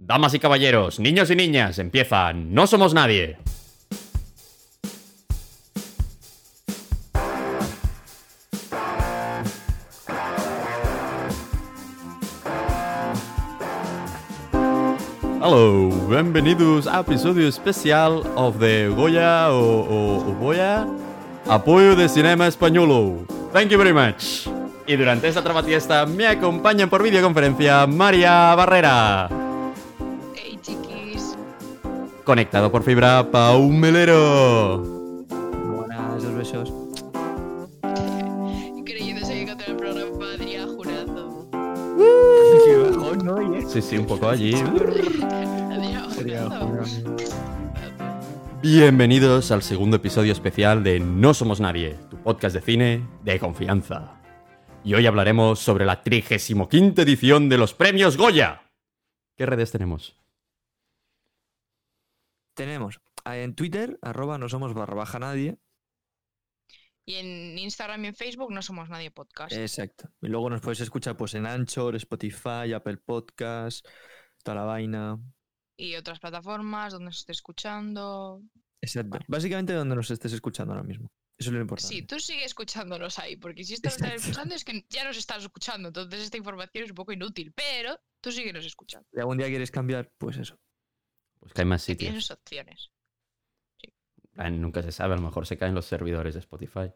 Damas y caballeros, niños y niñas, empieza No Somos Nadie. Hello, bienvenidos a episodio especial of the Goya o, o, o Goya Apoyo de Cinema Españolo. Thank you very much. Y durante esta trabatiesta me acompañan por videoconferencia María Barrera. Conectado por fibra, Pau Melero. Buenas, dos besos. Oye. Sí, sí, un poco allí. Bienvenidos al segundo episodio especial de No Somos Nadie, tu podcast de cine de confianza. Y hoy hablaremos sobre la 35 edición de los premios Goya. ¿Qué redes tenemos? Tenemos en Twitter, arroba no somos barra baja nadie. Y en Instagram y en Facebook no somos nadie podcast. Exacto. Y luego nos puedes escuchar pues en Anchor, Spotify, Apple Podcast, toda la vaina. Y otras plataformas donde se esté escuchando. Exacto. Básicamente donde nos estés escuchando ahora mismo. Eso es lo importante. Sí, tú sigue escuchándonos ahí, porque si estás escuchando es que ya nos estás escuchando, entonces esta información es un poco inútil, pero tú síguenos escuchando. Si algún día quieres cambiar, pues eso. Pues que hay más Que sitios. tienes opciones. Ah, Nunca se sabe, a lo mejor se caen los servidores de Spotify.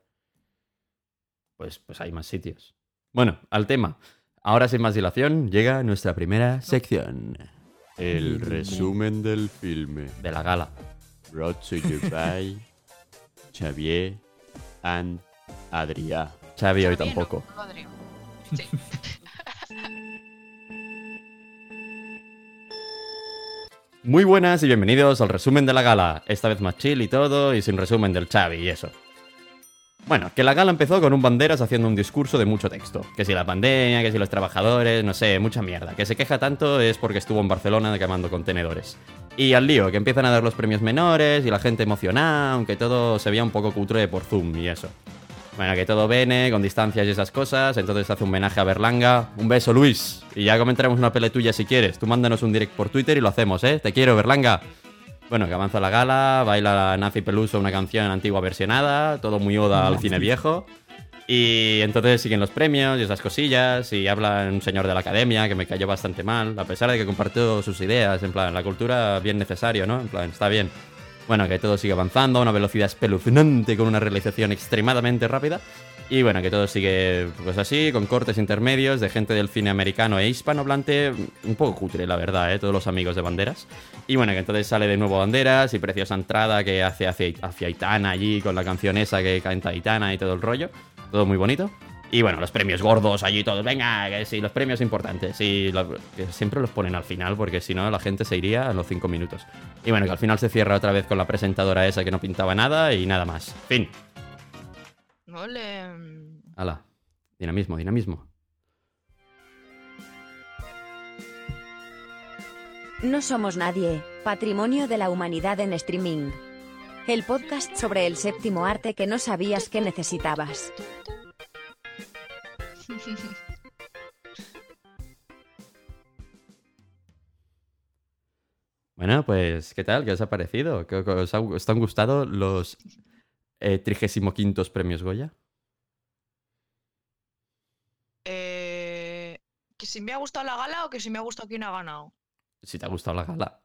Pues, pues hay más sitios. Bueno, al tema. Ahora sin más dilación, llega nuestra primera sección. El resumen del filme. De la gala. Brought to you by Xavier and Adrià. Xavi hoy tampoco. ¿no? Adrián. Sí. Muy buenas y bienvenidos al resumen de la gala. Esta vez más chill y todo, y sin resumen del Xavi y eso. Bueno, que la gala empezó con un banderas haciendo un discurso de mucho texto. Que si la pandemia, que si los trabajadores, no sé, mucha mierda. Que se queja tanto es porque estuvo en Barcelona quemando contenedores. Y al lío, que empiezan a dar los premios menores y la gente emocionada, aunque todo se veía un poco cutre por Zoom y eso. Bueno, que todo viene, con distancias y esas cosas, entonces hace un homenaje a Berlanga. Un beso, Luis. Y ya comentaremos una pele tuya si quieres. Tú mándanos un direct por Twitter y lo hacemos, ¿eh? Te quiero, Berlanga. Bueno, que avanza la gala, baila Nazi Peluso una canción antigua versionada, todo muy oda al cine viejo. Y entonces siguen los premios y esas cosillas, y habla un señor de la academia que me cayó bastante mal, a pesar de que compartió sus ideas, en plan, la cultura bien necesario, ¿no? En plan, está bien. Bueno, que todo sigue avanzando a una velocidad espeluznante con una realización extremadamente rápida. Y bueno, que todo sigue pues así, con cortes intermedios de gente del cine americano e hispanohablante, un poco cutre, la verdad, ¿eh? todos los amigos de Banderas. Y bueno, que entonces sale de nuevo Banderas y preciosa entrada que hace hacia, hacia Aitana allí con la canción esa que canta Aitana y todo el rollo. Todo muy bonito. Y bueno, los premios gordos allí todos, venga, que sí, los premios importantes. Sí, lo- que siempre los ponen al final porque si no la gente se iría a los cinco minutos. Y bueno, que al final se cierra otra vez con la presentadora esa que no pintaba nada y nada más. Fin. Ole. Hala. Dinamismo, dinamismo. No somos nadie, patrimonio de la humanidad en streaming. El podcast sobre el séptimo arte que no sabías que necesitabas. Bueno, pues, ¿qué tal? ¿Qué os ha parecido? ¿Qué- qué ¿Os, ha- os han gustado los eh, 35 premios Goya? Eh, ¿Que si me ha gustado la gala o que si me ha gustado quién ha ganado? Si te ha gustado la gala.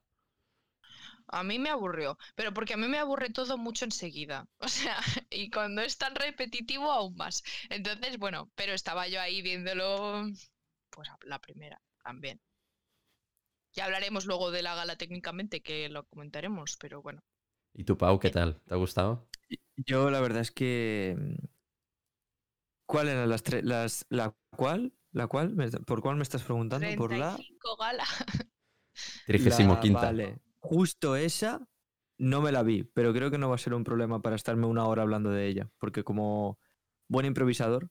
A mí me aburrió, pero porque a mí me aburre todo mucho enseguida. O sea, y cuando es tan repetitivo aún más. Entonces, bueno, pero estaba yo ahí viéndolo, pues la primera también. Ya hablaremos luego de la gala técnicamente, que lo comentaremos, pero bueno. ¿Y tú, Pau, qué tal? ¿Te ha gustado? Yo la verdad es que... ¿Cuál eran las tres? Las, ¿La cuál? ¿La cuál? Me- ¿Por cuál me estás preguntando? ¿Por la...? 35 gala. 35 La- quinta. Vale. Justo esa no me la vi, pero creo que no va a ser un problema para estarme una hora hablando de ella, porque como buen improvisador,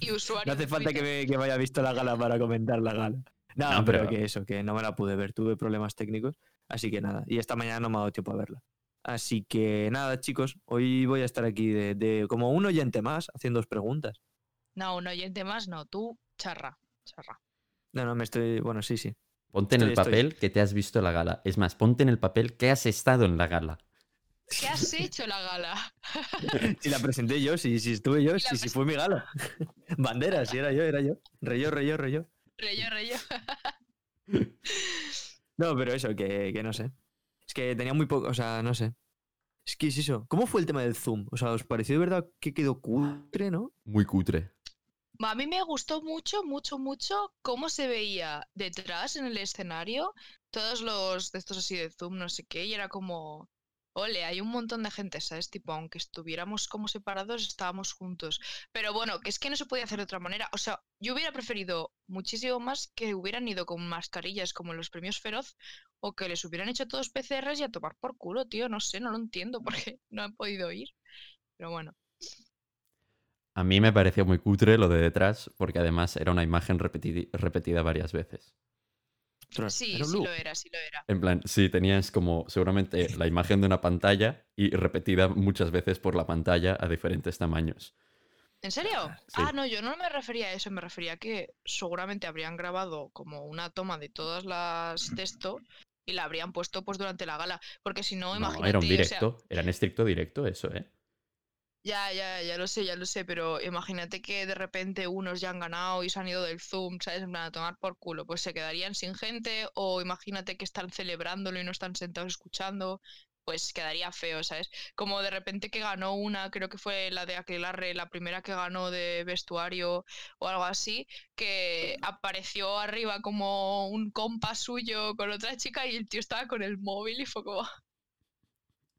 Y usuario. no hace falta que, me- que me haya visto la gala para comentar la gala. No, No, pero pero- que eso, que no me la pude ver, tuve problemas técnicos, así que nada, y esta mañana no me ha dado tiempo a verla. Así que nada, chicos, hoy voy a estar aquí de, de como un oyente más haciendo preguntas. No, un oyente más, no. Tú, charra. Charra. No, no, me estoy. Bueno, sí, sí. Ponte en el estoy. papel que te has visto la gala. Es más, ponte en el papel que has estado en la gala. ¿Qué has hecho la gala? Si la presenté yo, si, si estuve yo, si, si fue mi gala. Bandera, si era yo, era yo. Reyó, reyó, reyó. Reyo, reyo. No, pero eso, que, que no sé. Es que tenía muy poco, o sea, no sé. Es que es eso. ¿Cómo fue el tema del zoom? O sea, ¿os pareció de verdad que quedó cutre, no? Muy cutre. A mí me gustó mucho, mucho, mucho cómo se veía detrás en el escenario todos los de estos así de Zoom, no sé qué, y era como, ole, hay un montón de gente, ¿sabes? Tipo, aunque estuviéramos como separados, estábamos juntos. Pero bueno, que es que no se podía hacer de otra manera. O sea, yo hubiera preferido muchísimo más que hubieran ido con mascarillas como en los premios Feroz o que les hubieran hecho todos PCRs y a tomar por culo, tío. No sé, no lo entiendo porque no han podido ir. Pero bueno. A mí me pareció muy cutre lo de detrás, porque además era una imagen repetida varias veces. Sí, sí lo era, sí lo era. En plan, sí, tenías como seguramente la imagen de una pantalla y repetida muchas veces por la pantalla a diferentes tamaños. ¿En serio? sí. Ah, no, yo no me refería a eso, me refería a que seguramente habrían grabado como una toma de todas las de esto y la habrían puesto pues durante la gala, porque si no, No, imagínate, era un o sea, directo, era en estricto directo eso, ¿eh? Ya, ya, ya lo sé, ya lo sé, pero imagínate que de repente unos ya han ganado y se han ido del Zoom, ¿sabes? En plan, a tomar por culo, pues se quedarían sin gente, o imagínate que están celebrándolo y no están sentados escuchando, pues quedaría feo, ¿sabes? Como de repente que ganó una, creo que fue la de Aquelarre, la primera que ganó de vestuario o algo así, que apareció arriba como un compa suyo con otra chica y el tío estaba con el móvil y fue como...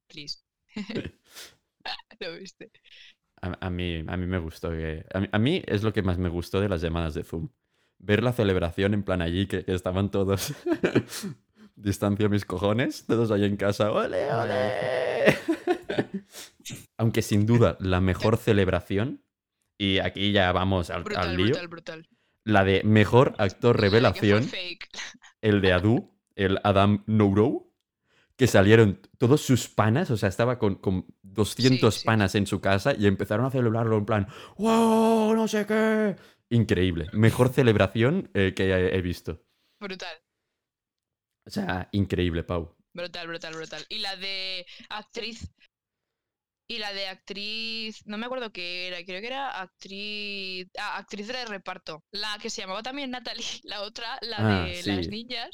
Please. ¿Lo viste? A, a mí, a mí me gustó que... A mí, a mí es lo que más me gustó de las llamadas de Zoom. Ver la celebración en plan allí, que, que estaban todos... Distancia mis cojones, todos ahí en casa. ¡Ole, ole! Aunque sin duda la mejor celebración, y aquí ya vamos al, al Brutal, lío, brutal, brutal. la de mejor actor revelación, el de Adu, el Adam Nouro, que salieron todos sus panas, o sea, estaba con, con 200 Sí, sí. panas en su casa y empezaron a celebrarlo en plan, ¡wow! No sé qué. Increíble. Mejor celebración eh, que he, he visto. Brutal, O sea, increíble, Pau. brutal, brutal, brutal. Y la de actriz. Y la de actriz. No me acuerdo qué era. Creo que era actriz. Ah, actriz de reparto. La que se llamaba también Natalie. La otra, la Ah, de sí. las niñas.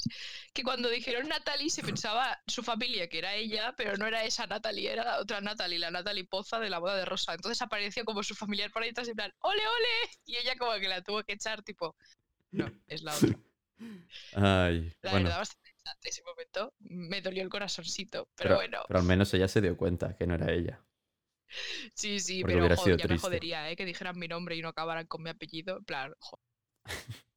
Que cuando dijeron Natalie se pensaba su familia que era ella, pero no era esa Natalie, era la otra Natalie, la Natalie Poza de la boda de Rosa. Entonces apareció como su familiar por ahí detrás en plan, ¡ole, ole! Y ella como que la tuvo que echar, tipo. No, es la otra. Ay, La bueno, verdad, bastante ese momento. Me dolió el corazoncito, pero, pero, bueno. pero al menos ella se dio cuenta que no era ella. Sí, sí, porque pero joder, ya me jodería, ¿eh? Que dijeran mi nombre y no acabaran con mi apellido. En plan, joder.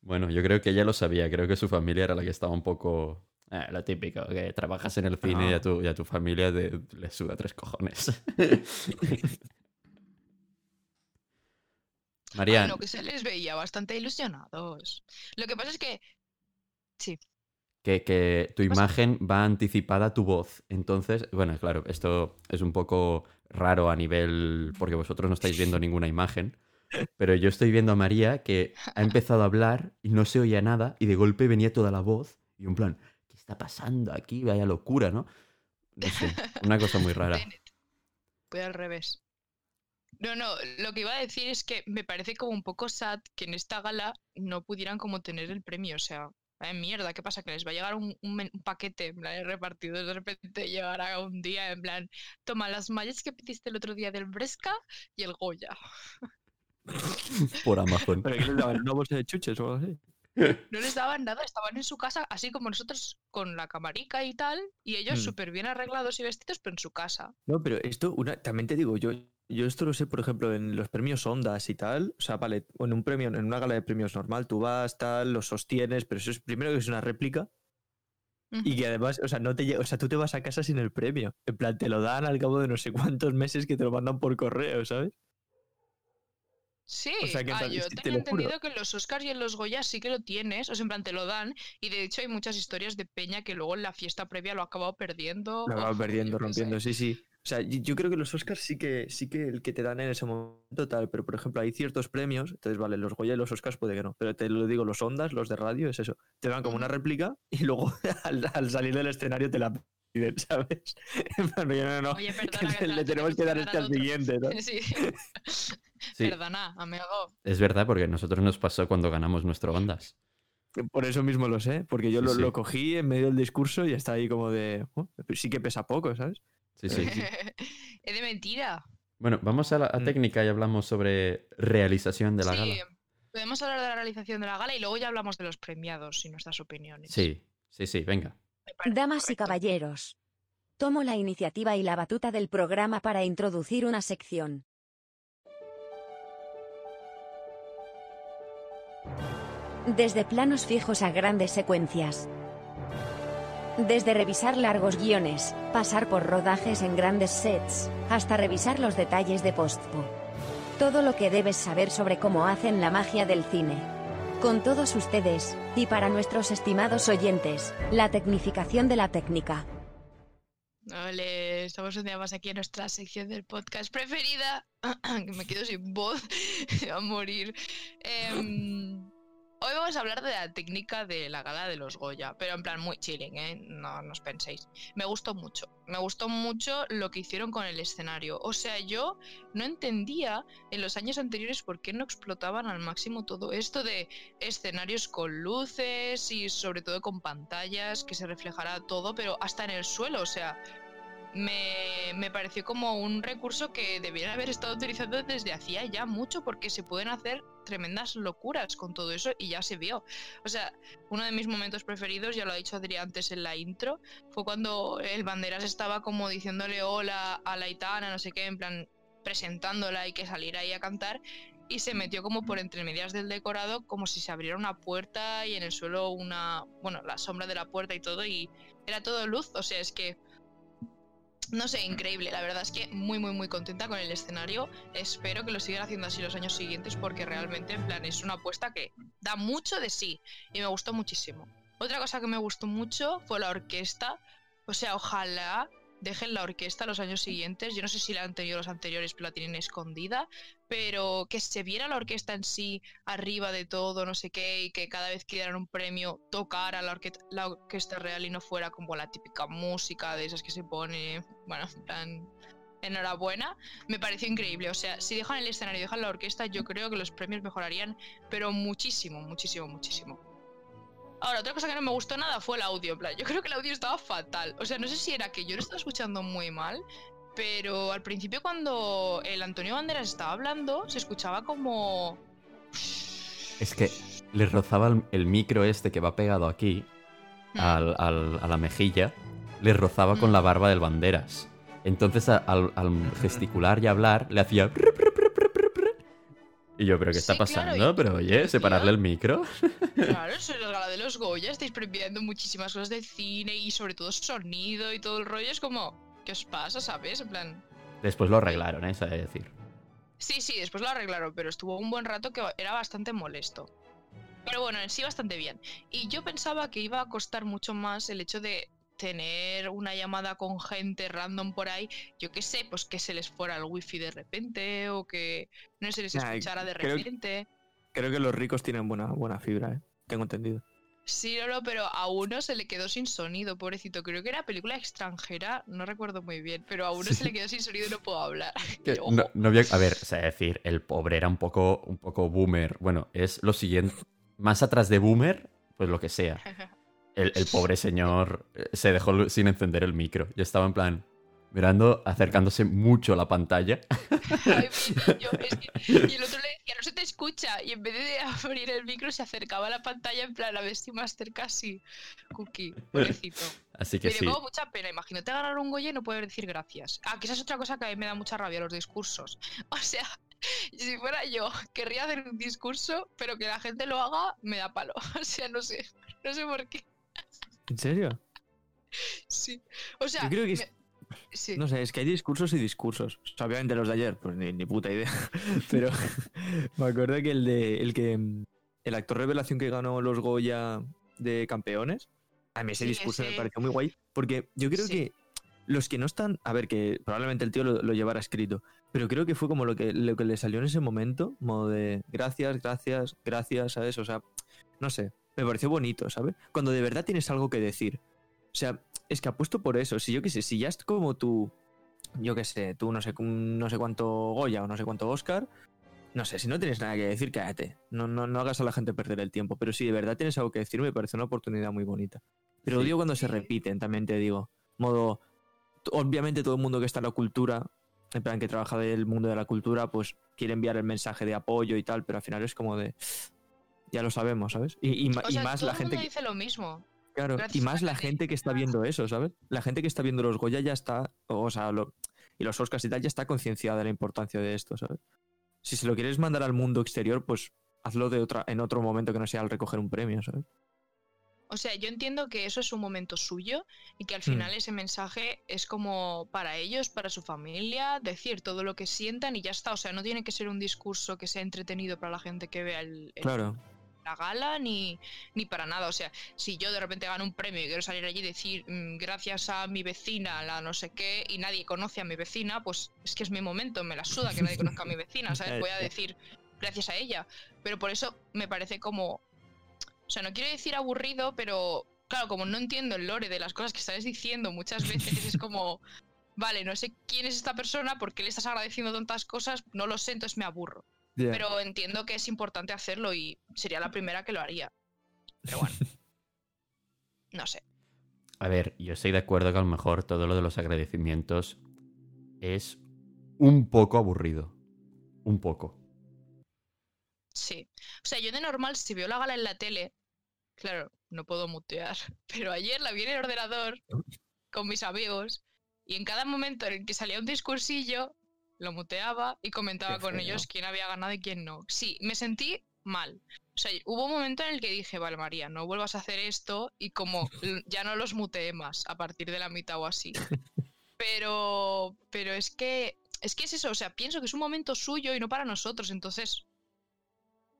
Bueno, yo creo que ella lo sabía, creo que su familia era la que estaba un poco... eh, lo típico, que trabajas en el cine y, a tu, y a tu familia te- le suda tres cojones. María, no, que se les veía bastante ilusionados. Lo que pasa es que. Sí. Que, que tu pasa? imagen va anticipada a tu voz. Entonces, bueno, claro, esto es un poco raro a nivel... porque vosotros no estáis viendo ninguna imagen. Pero yo estoy viendo a María que ha empezado a hablar y no se oía nada y de golpe venía toda la voz y en plan, ¿qué está pasando aquí? Vaya locura, ¿no? No sé, una cosa muy rara. Voy al revés. No, no, lo que iba a decir es que me parece como un poco sad que en esta gala no pudieran como tener el premio. O sea, vaya mierda, ¿qué pasa? Que les va a llegar un, un men- un paquete en plan repartido. De repente llegará un día en plan, toma las mallas que pediste el otro día del Bresca y el Goya. Por Amazon. ¿Pero qué les daban? ¿Una bolsa de chuches o algo así? No les daban nada, estaban en su casa, así como nosotros con la camarica y tal, y ellos Mm. súper bien arreglados y vestidos, pero en su casa. No, pero esto, una, también te digo, yo, yo esto lo sé, por ejemplo, en los premios Ondas y tal. O sea, vale, en un premio, en una gala de premios normal, tú vas, tal, lo sostienes, pero eso es primero que es una réplica y que además, o sea, no te llega, o sea, tú te vas a casa sin el premio. En plan, te lo dan al cabo de no sé cuántos meses que te lo mandan por correo, ¿sabes? Sí, O sea, que ah, plan, yo te tenía entendido que en los Oscars y en los Goya sí que lo tienes, o sea, en plan te lo dan, y de hecho hay muchas historias de Peña que luego en la fiesta previa lo ha acabado perdiendo. Lo o acabas yo perdiendo, rompiendo, sí, sí. O sea, yo creo que los Oscars sí que, sí que el que te dan en ese momento tal, pero por ejemplo hay ciertos premios, entonces vale, los Goya y los Oscars puede que no, pero te lo digo, los Ondas, los de radio, es eso, te dan como una réplica y luego al, al salir del escenario te la piden, ¿sabes? No, no, no, Oye, perdona, que le, te la le tenemos que dar este al siguiente, ¿no? Sí. Sí, Perdona, amigo. es verdad, porque a nosotros nos pasó cuando ganamos nuestro Ondas. Por eso mismo lo sé, porque yo Sí, lo, sí. lo cogí en medio del discurso y está ahí como de, "Oh, sí que pesa poco, ¿sabes? Sí, sí. es de mentira. Bueno, vamos a la a Mm. técnica y hablamos sobre realización de la sí, gala. podemos hablar de la realización de la gala y luego ya hablamos de los premiados y nuestras opiniones. Sí, sí, sí, venga. Damas y caballeros. Tomo la iniciativa y la batuta del programa para introducir una sección. Desde planos fijos a grandes secuencias. Desde revisar largos guiones, pasar por rodajes en grandes sets, hasta revisar los detalles de postpo. Todo lo que debes saber sobre cómo hacen la magia del cine. Con todos ustedes, y para nuestros estimados oyentes, la tecnificación de la técnica. Vale, estamos un día más aquí en nuestra sección del podcast preferida. que me quedo sin voz a morir. Em, hoy vamos a hablar de la técnica de la gala de los Goya, pero en plan muy chilling, ¿eh? No, no os penséis. Me gustó mucho. Me gustó mucho lo que hicieron con el escenario. O sea, yo no entendía en los años anteriores por qué no explotaban al máximo todo esto de escenarios con luces y sobre todo con pantallas, que se reflejará todo, pero hasta en el suelo. O sea, me, me pareció como un recurso que debieran haber estado utilizando desde hacía ya mucho porque se pueden hacer tremendas locuras con todo eso y ya se vio. O sea, uno de mis momentos preferidos, ya lo ha dicho Adrián antes en la intro, fue cuando el Banderas estaba como diciéndole hola a la Itana, no sé qué, en plan presentándola y que saliera ahí a cantar y se metió como por entre medias del decorado como si se abriera una puerta y en el suelo una, bueno, la sombra de la puerta y todo y era todo luz, o sea, es que no sé, increíble. La verdad es que muy, muy, muy contenta con el escenario. Espero que lo sigan haciendo así los años siguientes porque realmente, en plan, es una apuesta que da mucho de sí y me gustó muchísimo. Otra cosa que me gustó mucho fue la orquesta. O sea, ojalá dejen la orquesta los años siguientes. Yo no sé si la han tenido los anteriores, pero la tienen escondida. Pero que se viera la orquesta en sí arriba de todo, no sé qué, y que cada vez que dieran un premio tocara la, orque- la orquesta real y no fuera como la típica música de esas que se pone, bueno, enhorabuena, me pareció increíble. O sea, si dejan el escenario y dejan la orquesta, yo creo que los premios mejorarían, pero muchísimo, muchísimo, muchísimo. Ahora, otra cosa que no me gustó nada fue el audio, plan, yo creo que el audio estaba fatal. O sea, no sé si era que yo lo estaba escuchando muy mal, pero al principio cuando el Antonio Banderas estaba hablando, se escuchaba como... Es que le rozaba el, el micro este que va pegado aquí al- al- a la mejilla, le rozaba con Mm. la barba del banderas. Entonces al gesticular y hablar le hacía... Y yo, ¿pero qué está Sí, pasando? Pero oye, separarle el micro. Claro, soy la gala de los Goya, estáis premiando muchísimas cosas del cine y sobre todo sonido y todo el rollo. Es como, ¿qué os pasa, sabes? En plan, Después lo arreglaron, ¿eh? Sabe decir. sí, sí, después lo arreglaron, pero estuvo un buen rato que era bastante molesto. Pero bueno, en sí bastante bien. Y yo pensaba que iba a costar mucho más el hecho de tener una llamada con gente random por ahí, yo qué sé, pues que se les fuera el wifi de repente o que no se les escuchara de repente. Creo que los ricos tienen buena, buena fibra, ¿eh? Tengo entendido. Sí, no, no, pero a uno se le quedó sin sonido, pobrecito. Creo que era película extranjera, no recuerdo muy bien, pero a uno se le quedó sin sonido y no puedo hablar. No, no había- a ver, o sea, decir, el pobre era un poco, un poco boomer. Bueno, es lo siguiente. Más atrás de boomer, pues lo que sea. El, el pobre señor eh, se dejó sin encender el micro. Yo estaba en plan, mirando, acercándose mucho a la pantalla. Ay, mi niño, es que- Y el otro le decía, no se te escucha. Y en vez de abrir el micro, se acercaba a la pantalla en plan, a ver si más cerca sí. Cookie, pobrecito. Así que Me sí. como mucha pena. Imagínate ganar un Goya y no poder decir gracias. Ah, que esa es otra cosa que a mí me da mucha rabia, los discursos. O sea, si fuera yo, querría hacer un discurso, pero que la gente lo haga, me da palo. O sea, no sé. No sé por qué. ¿En serio? Sí. O sea, Yo creo que es- me- sí. No sé, es que hay discursos y discursos. O sea, obviamente los de ayer, pues ni, ni puta idea. Pero me acuerdo que el de el que el actor revelación que ganó los Goya de campeones, a mí ese Sí, discurso me pareció muy guay. Porque yo creo Sí. que los que no están. A ver, que probablemente el tío lo, lo llevara escrito. Pero creo que fue como lo que, lo que le salió en ese momento. Modo de gracias, gracias, gracias, ¿sabes? O sea, no sé. Me pareció bonito, ¿sabes? Cuando de verdad tienes algo que decir. O sea, es que apuesto por eso. Si yo qué sé, si ya es como tú. Yo qué sé, tú no sé, no sé cuánto Goya o no sé cuánto Oscar. No sé, si no tienes nada que decir, cállate. No, no, no hagas a la gente perder el tiempo. Pero si de verdad tienes algo que decir, me parece una oportunidad muy bonita. Pero Sí. odio cuando se repiten, también te digo. Modo. Obviamente todo el mundo que está en la cultura, en plan que trabaja del mundo de la cultura, pues quiere enviar el mensaje de apoyo y tal, pero al final es como de. Ya lo sabemos, ¿sabes? Y, y ma- O y sea, más todo la gente. mundo que- dice lo mismo. Claro, Gracias y más la gente que está viendo eso, ¿sabes? La gente que está viendo los Goya ya está, o sea, lo- y los Oscars y tal, ya está concienciada de la importancia de esto, ¿sabes? Si se lo quieres mandar al mundo exterior, pues hazlo de otra, en otro momento que no sea al recoger un premio, ¿sabes? O sea, yo entiendo que eso es un momento suyo y que al Hmm. final ese mensaje es como para ellos, para su familia, decir todo lo que sientan y ya está. O sea, no tiene que ser un discurso que sea entretenido para la gente que vea el, el- Claro. La gala ni, ni para nada. O sea, si yo de repente gano un premio y quiero salir allí y decir mm, gracias a mi vecina, la no sé qué, y nadie conoce a mi vecina, pues es que es mi momento, me la suda que nadie conozca a mi vecina, ¿sabes? Voy a decir gracias a ella. Pero por eso me parece como. O sea, no quiero decir aburrido, pero claro, como no entiendo el lore de las cosas que estás diciendo muchas veces, es como. Vale, no sé quién es esta persona, por qué le estás agradeciendo tantas cosas, no lo sé, entonces me aburro. Pero entiendo que es importante hacerlo y sería la primera que lo haría. Pero bueno. No sé. A ver, yo estoy de acuerdo que a lo mejor todo lo de los agradecimientos es un poco aburrido. Un poco. Sí. O sea, yo de normal, si veo la gala en la tele, claro, no puedo mutear. Pero ayer la vi en el ordenador con mis amigos y en cada momento en el que salía un discursillo, lo muteaba y comentaba Qué con feo. ellos quién había ganado y quién no. Sí, me sentí mal. O sea, hubo un momento en el que dije, vale, María, no vuelvas a hacer esto y como ya no los muteé más a partir de la mitad o así. Pero, pero es que, es que es eso, o sea, pienso que es un momento suyo y no para nosotros, entonces,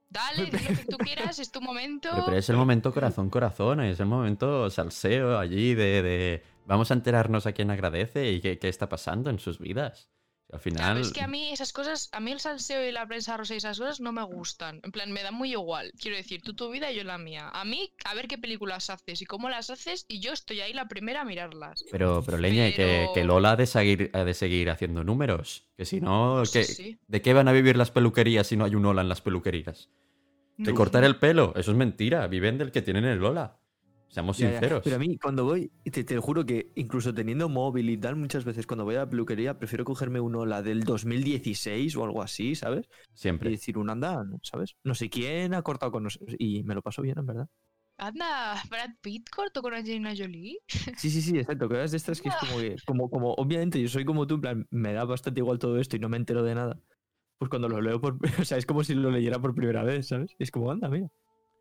dale, di lo que tú quieras, es tu momento. Pero, pero es el momento corazón, corazón, es el momento salseo allí de, de vamos a enterarnos a quién agradece y qué, qué está pasando en sus vidas. Al final... Claro, es que a mí esas cosas, a mí el salseo y la prensa rosa y esas cosas no me gustan. En plan, me da muy igual. Quiero decir, tú tu vida y yo la mía. A mí, a ver qué películas haces y cómo las haces y yo estoy ahí la primera a mirarlas. Pero, pero leña, y que, Pero- que Lola ha de, seguir, ha de seguir haciendo números. Que si no, Sí, ¿qué- sí. ¿de qué van a vivir las peluquerías si no hay un Lola en las peluquerías? ¿De No. cortar el pelo? Eso es mentira. Viven del que tienen el Lola. Seamos Ya, ya. sinceros. Pero a mí, cuando voy, te, te juro que incluso teniendo móvil y tal, muchas veces cuando voy a la peluquería, prefiero cogerme uno, la del 2016 o algo así, ¿sabes? Y Siempre. decir, un anda, ¿sabes? No sé quién ha cortado con nosotros. Y me lo paso bien, en verdad. Anda, Brad Pitt cortó con Angelina Jolie. Sí, sí, sí, exacto. Que de estas que es como que, como, como, obviamente yo soy como tú, en plan, me da bastante igual todo esto y no me entero de nada. Pues cuando lo leo por, o sea, es como si lo leyera por primera vez, ¿sabes? Y es como, anda, mira.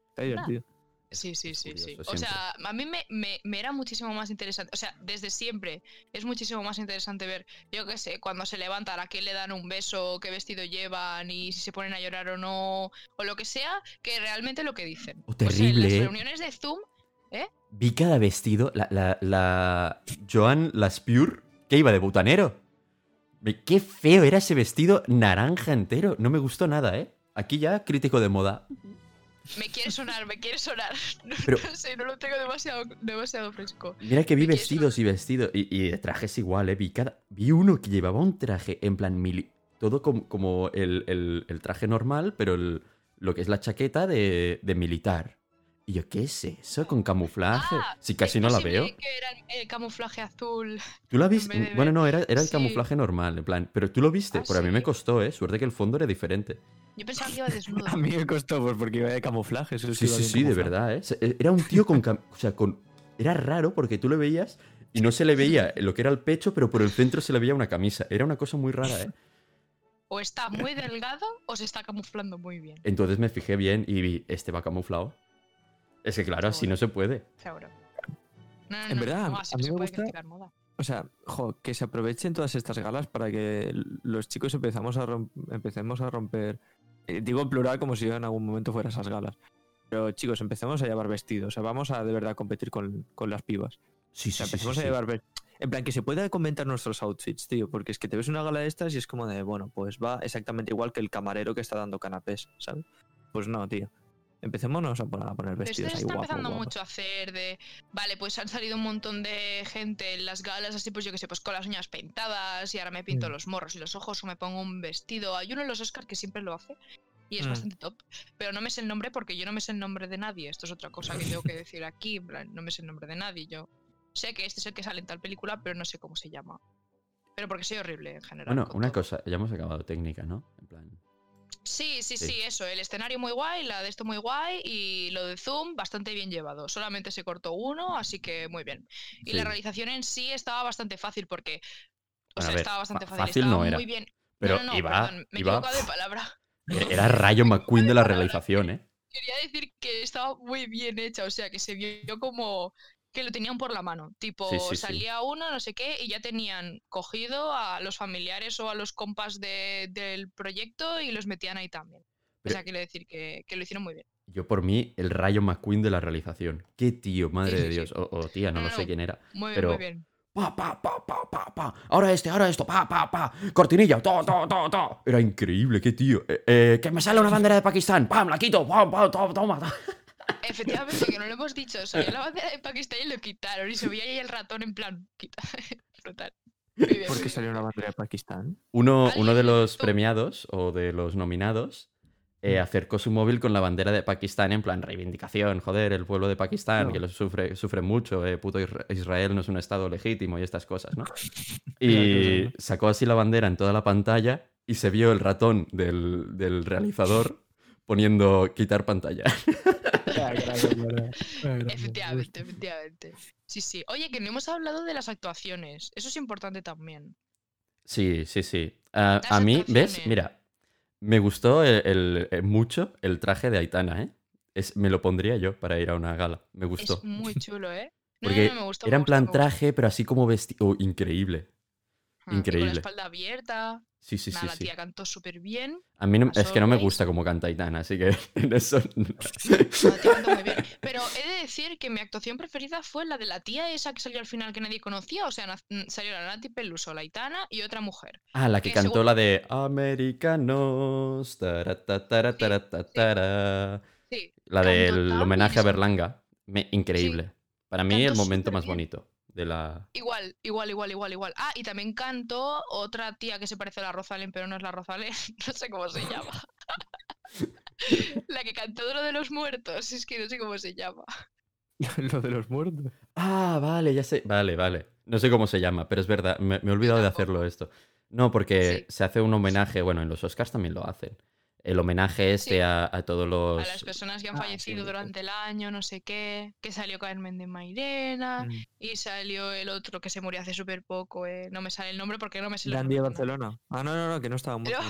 Está divertido. Sí, sí, sí, sí. O sea, a mí me, me- me era muchísimo más interesante. O sea, desde siempre es muchísimo más interesante ver, yo qué sé, cuando se levantan, a quién le dan un beso, qué vestido llevan y si se ponen a llorar o no, o lo que sea, que realmente lo que dicen. Oh, O sea, en terrible, las ¿eh? reuniones de Zoom, Vi cada vestido. La, la, la Joan Laspure, que iba de butanero. Qué feo era ese vestido naranja entero. No me gustó nada, ¿eh? Aquí ya crítico de moda. Me quiere sonar, me quiere sonar. No, Pero- no sé, no lo tengo demasiado, demasiado fresco. Mira que vi Me vestidos y vestidos. Y, trajes igual, ¿eh? Vi, cada... vi uno que llevaba un traje en plan mili... Todo como, como el, el- el traje normal, pero el- lo que es la chaqueta de, de militar. Y yo, ¿qué es eso? ¿Con camuflaje? Ah, si casi ¿es no la veo. que era el camuflaje azul. ¿Tú la viste? de Bueno, no, era, era el Sí. camuflaje normal, en plan. Pero tú lo viste, Ah, porque a mí me sí. costó, ¿eh? Suerte que el fondo era diferente. Yo pensaba que iba desnudo. A mí me costó, pues porque iba de camuflaje. eso Sí, sí, sí, de verdad, ¿eh? Se- Era un tío con... cam- O sea, con... Era raro porque tú lo veías y no se le veía lo que era el pecho, pero por el centro se le veía una camisa. Era una cosa muy rara, ¿eh? O está muy delgado o se está camuflando muy bien. Entonces me fijé bien y vi, este va camuflado. Es que claro, así no se puede. Seguro. No, no, En no, verdad, no, así a no mí se me puede gusta- moda. O sea, jo, que se aprovechen todas estas galas para que los chicos empezamos a empecemos a romper. eh, digo en plural como si yo en algún momento fuera esas galas. Pero chicos, empecemos a llevar vestidos. O sea, vamos a de verdad competir con, con las pibas. Sí, O sea, sí, sí, empecemos sí, a llevar. ve- En plan, que se pueda comentar nuestros outfits, tío, porque es que te ves una gala de estas y es como de, bueno, pues va exactamente igual que el camarero que está dando canapés, ¿sabes? Pues no, tío. Empecémonos a poner, a poner Pero esto vestidos se ahí está guapos, empezando guapos. mucho a hacer de. Vale, pues han salido un montón de gente en las galas, así pues yo que sé, pues con las uñas pintadas y ahora me pinto Mm. los morros y los ojos o me pongo un vestido. Hay uno en los Oscars que siempre lo hace y es Mm. bastante top. Pero no me sé el nombre porque yo no me sé el nombre de nadie. Esto es otra cosa que tengo que decir aquí. No me sé el nombre de nadie. Yo sé que este es el que sale en tal película, pero no sé cómo se llama. Pero porque soy horrible en general. Bueno, una todo. cosa, ya hemos acabado técnica, ¿no? En plan. Sí, sí, Sí. sí, eso. El escenario muy guay, la de esto muy guay y lo de Zoom bastante bien llevado. Solamente se cortó uno, así que muy bien. Y la realización en sí estaba bastante fácil porque. O Bueno, sea, ver, estaba bastante fácil. fácil estaba no era, muy bien. Pero no, no, iba, perdón, me iba- de palabra. Era Rayo McQueen de la realización, ¿eh? Quería decir que estaba muy bien hecha, o sea, que se vio como que lo tenían por la mano. Tipo, Sí, sí, sí. salía uno, no sé qué, y ya tenían cogido a los familiares o a los compas de- del proyecto y los metían ahí también. O Pero- sea, quiere decir que, que lo hicieron muy bien. Yo por mí, el Rayo McQueen de la realización. Qué tío, madre Sí, de sí, Dios. sí. O, o tía, no, No, lo no, sé no. quién era. Muy bien, Pero- muy bien. Pa, pa, pa, pa, pa, pa. Ahora este, ahora esto, pa, pa, pa. Cortinilla, to, to, to, to. Era increíble, qué tío. Eh, eh, que me sale una bandera de Pakistán. Pam, la quito. Pam, pam, toma, toma. Efectivamente, que no lo hemos dicho. Salió la bandera de Pakistán y lo quitaron. Y se veía ahí el ratón en plan. Quita. Brutal. Bien, ¿Por qué salió una bandera de Pakistán? Uno, uno de lo los premiados o de los nominados eh, acercó su móvil con la bandera de Pakistán en plan reivindicación. Joder, el pueblo de Pakistán, No. que lo sufre, sufre mucho. eh, puto Isra- Israel no es un estado legítimo y estas cosas, ¿no? Y sacó así la bandera en toda la pantalla y se vio el ratón del, del realizador poniendo quitar pantalla. Efectivamente, efectivamente. Sí, sí. Oye, que no hemos hablado de las actuaciones. Eso es importante también. Sí, sí, sí. Ah, a mí, ¿ves? Mira, me gustó el- el- eh, mucho el traje de Aitana, ¿eh? Es, me lo pondría yo para ir a una gala. Me gustó. Es muy chulo, ¿eh? No, Porque no, no, me gustó, me era en plan traje, pero así como vestido. increíble. Ah, y Con increíble. la espalda abierta. Sí, sí, Nada, sí, la sí. tía cantó súper bien. A mí no- es que no me gusta como canta Aitana, así que en eso. La tía cantó muy bien. Pero he de decir que mi actuación preferida fue la de la tía esa que salió al final que nadie conocía. O sea, mm, salió la Nati Peluso, la Aitana y otra mujer. Ah, la que Que cantó la de Americanos. tara, ta, tara, tara, ta, tara. Sí. La del homenaje bien a Berlanga. Me- increíble. Para mí, el momento más bonito de la. Igual, igual, igual, igual, igual. Ah, y también cantó otra tía que se parece a la Rosalén, pero no es la Rosalén. No sé cómo se llama. la que cantó de lo de los muertos. Es que no sé cómo se llama. Lo de los muertos. Ah, vale, ya sé. Vale, vale. No sé cómo se llama, pero es verdad. Me, me he olvidado de hacerlo esto. No, porque Sí. se hace un homenaje. Bueno, en los Oscars también lo hacen. El homenaje este Sí. a, a todos los. A las personas que han Ah, fallecido sí. durante el año, no sé qué. Que salió Carmen de Mairena. Mm. Y salió el otro que se murió hace súper poco. eh, No me sale el nombre porque no me los Dandy de. Barcelona. Ah, no, no, no, que no estaba muerto.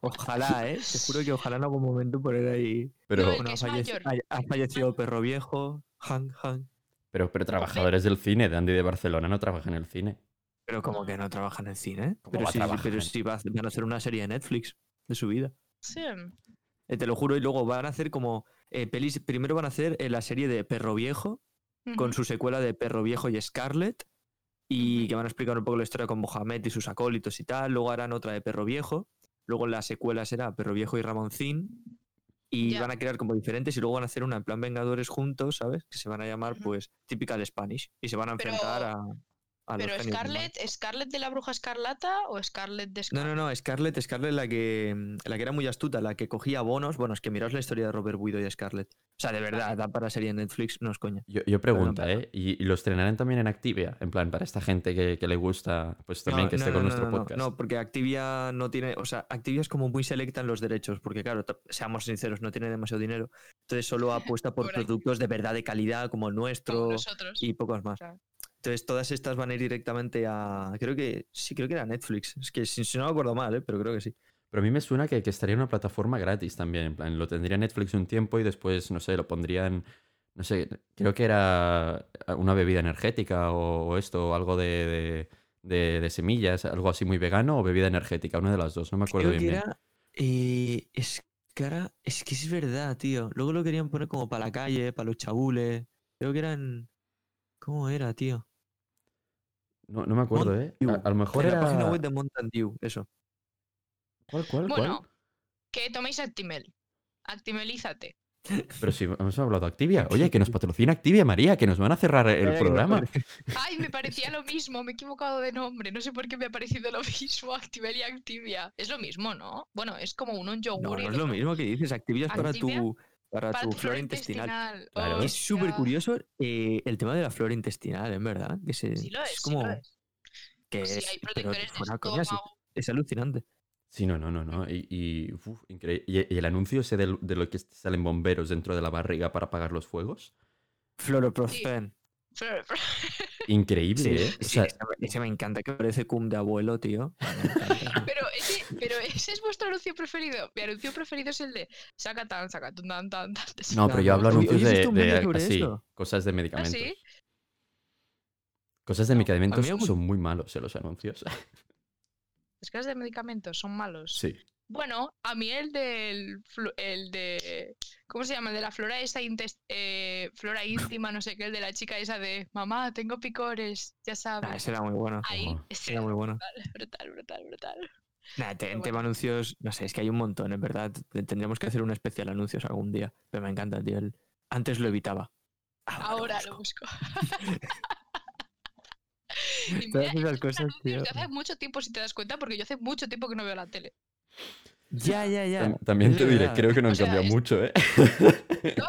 Ojalá, ¿eh? Te juro que ojalá en algún momento poner ahí. Pero, No, Bueno, ha, es falleci- mayor. ha- fallecido Perro Viejo, Han, Han. pero, pero trabajadores del cine, de Andy de Barcelona no trabajan en el cine. Pero como que no trabaja en el cine. ¿Cómo Pero trabajar pero hacer- van a hacer una serie de Netflix de su vida. Sí. Eh, te lo juro, y luego van a hacer como eh, pelis. Primero van a hacer eh, la serie de Perro Viejo, con su secuela de Perro Viejo y Scarlett. Y que van a explicar un poco la historia con Mohamed y sus acólitos y tal. Luego harán otra de Perro Viejo. Luego la secuela será Perro Viejo y Ramoncín. Y van a crear como diferentes y luego van a hacer una en plan Vengadores juntos, ¿sabes? Que se van a llamar Ujú. pues Typical Spanish. Y se van a Pero- enfrentar a, a Pero. Scarlett, ¿Scarlett de la bruja escarlata o Scarlett de No, Scarlett? no, no, Scarlett, Scarlett la que, mm, la que era muy astuta, la que cogía bonos. Bueno, es que miraos la historia de Robert Guido y Scarlett. O sea, de verdad, da para serie en Netflix, no es coña. Yo, yo pregunta, perdón. ¿eh? ¿Y, y lo estrenarán también en Activia? En plan, para esta gente que, que le gusta, pues también No, que no, esté no, con no, nuestro no, no, podcast. No, porque Activia no tiene, o sea, Activia es como muy selecta en los derechos, porque claro, seamos sinceros, no tiene demasiado dinero. Entonces solo apuesta por productos de verdad de calidad como el nuestro y pocos más. Claro. Entonces todas estas van a ir directamente a, creo que, sí, creo que era Netflix. Es que si, si no me acuerdo mal, ¿eh? pero creo que sí. Pero a mí me suena que, que estaría en una plataforma gratis también. En plan, lo tendría Netflix un tiempo y después, no sé, lo pondrían. No sé, creo que era una bebida energética o, o esto, o algo de, de, de- de semillas, algo así muy vegano o bebida energética, una de las dos, no me acuerdo Creo bien. que era, eh, es es que es verdad, tío. Luego lo querían poner como para la calle, para los chabules. Creo que eran, ¿cómo era, tío? No, no me acuerdo, ¿eh? A, a lo mejor en era... la página web de Mountain Dew, eso. ¿Cuál, cuál, Bueno, cuál? que toméis Actimel. Actimelízate. Pero si hemos hablado de Activia. Oye, que nos patrocina Activia, María, que nos van a cerrar el programa. Ay, me parecía lo mismo, me he equivocado de nombre. No sé por qué me ha parecido lo mismo Actimel y Activia. Es lo mismo, ¿no? Bueno, es como uno un No, yogur. no el es lo mismo que dices. Activia es para tu, para para tu tu flora intestinal. Claro. Es súper curioso eh, el tema de la flora intestinal, en verdad. Que se- Sí lo es, como lo es. que es, hay pero protectores de fuera coña, sí, estómago. es alucinante. Sí, no, no, no, no. Y, y, uf, increíble. Y, y el anuncio ese de, lo que salen bomberos dentro de la barriga para apagar los fuegos. Fluoroprofen. Increíble, Sí, ¿eh? sí, O sea, ese, me- ese me encanta, que parece cum de abuelo, tío. Pero ese, pero ese es vuestro anuncio preferido. Mi anuncio preferido es el de saca tan, saca tan, tan, tan, tan. no, pero yo hablo anuncios oye, ¿has de, así, cosas de ¿Ah, medicamentos. sí? Cosas de medicamentos son muy malos, ¿eh? Los anuncios. Las caras de medicamentos son malos. sí. Bueno, a mí el del. El de. ¿Cómo se llama? El de la flora esa eh, flora íntima, no sé qué, el de la chica esa de mamá, tengo picores, ya sabes. Nah, ese era muy bueno. Ahí, ese Era muy bueno. brutal, brutal, brutal. Nah, te- Pero en bueno. tema anuncios, no sé, es que hay un montón, en verdad. Te- Tendríamos que hacer un especial anuncios algún día. Pero me encanta, tío. el- Antes lo evitaba. Ahora lo lo busco. busco. Y Todas mira, esas cosas, tío. hace mucho tiempo, si te das cuenta, porque yo hace mucho tiempo que no veo la tele. Ya, ya, ya. Tam- También te diré, creo que no O han sea, cambiado es- mucho, ¿eh? No,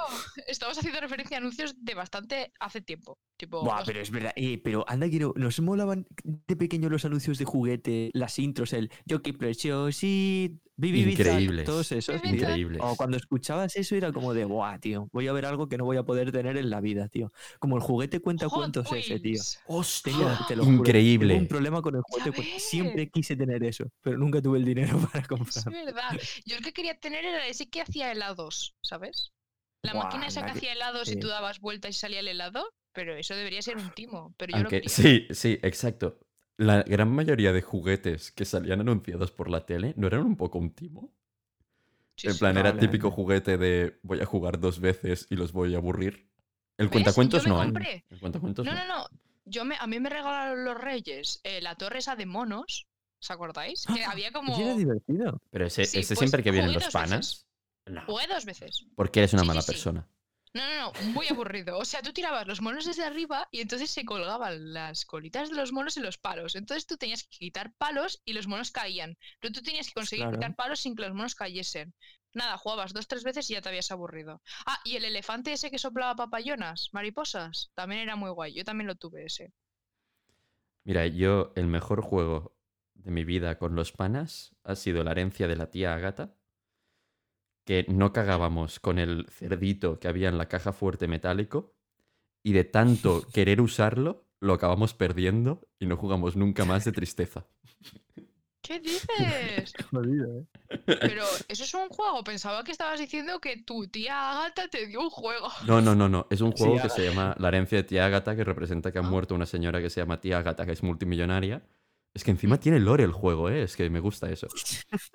estamos haciendo referencia a anuncios de bastante hace tiempo. Tipo, Buah, pero es verdad. Eh, pero anda que no. Nos molaban de pequeño los anuncios de juguete, las intros, el Yo Preciosity, Bibi Bizarre, Increíbles. Todos esos. Tío. Increíbles. O cuando escuchabas eso era como de, buah, tío, voy a ver algo que no voy a poder tener en la vida, tío. Como el juguete cuenta Hot cuentos ese, tío. ¡Hostia! Te lo juro, Increíble. Tengo un problema con el juguete. Cuenta-. Siempre quise tener eso, pero nunca tuve el dinero para Es comprar. verdad. Yo el que quería tener era ese que hacía helados, ¿sabes? La Buah, máquina esa que hacía helados y sí. tú dabas vueltas y salía el helado, pero eso debería ser un timo. Pero yo lo Aunque, sí, sí, exacto. La gran mayoría de juguetes que salían anunciados por la tele no eran un poco un timo. Sí, en sí. plan, era típico juguete de voy a jugar dos veces y los voy a aburrir. El ¿Ves? cuentacuentos Yo me no, ¿eh? compré. El cuentacuentos No, no. no. Yo me, a mí me regalaron los Reyes eh, la torre esa de monos. ¿Os acordáis? Que había como. Era divertido. Pero ese, ese pues, siempre que vienen los veces. No. Jugué dos veces. Porque eres una Sí, mala sí, sí. persona. No, no, no, muy aburrido. O sea, tú tirabas los monos desde arriba y entonces se colgaban las colitas de los monos en los palos. Entonces tú tenías que quitar palos y los monos caían. Pero tú tenías que conseguir Claro. quitar palos sin que los monos cayesen. Nada, jugabas dos, tres veces y ya te habías aburrido. Ah, y el elefante ese que soplaba papayonas, mariposas, también era muy guay. Yo también lo tuve ese. Mira, yo el mejor juego de mi vida con los panas ha sido la herencia de la tía Agata, que no cagábamos con el cerdito que había en la caja fuerte metálico y de tanto querer usarlo lo acabamos perdiendo y no jugamos nunca más de tristeza. ¿Qué dices? Jodido, ¿eh? Pero eso es un juego. Pensaba que estabas diciendo que tu tía Agata te dio un juego. No, no, no, no. Es un Sí, juego que Agatha. se llama La herencia de tía Agata, que representa que ha Ah. muerto una señora que se llama tía Agata, que es multimillonaria. Es que encima tiene lore el juego, ¿eh? Es que me gusta eso.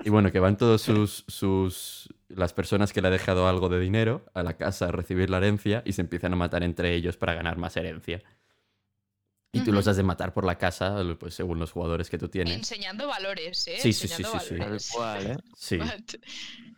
Y bueno, que van todos sus, sus. Las personas que le ha dejado algo de dinero a la casa a recibir la herencia y se empiezan a matar entre ellos para ganar más herencia. Y tú los has de matar por la casa, pues según los jugadores que tú tienes. Enseñando valores, ¿eh? Sí, sí, sí, Enseñando sí, sí. Tal cual, ¿eh? Sí.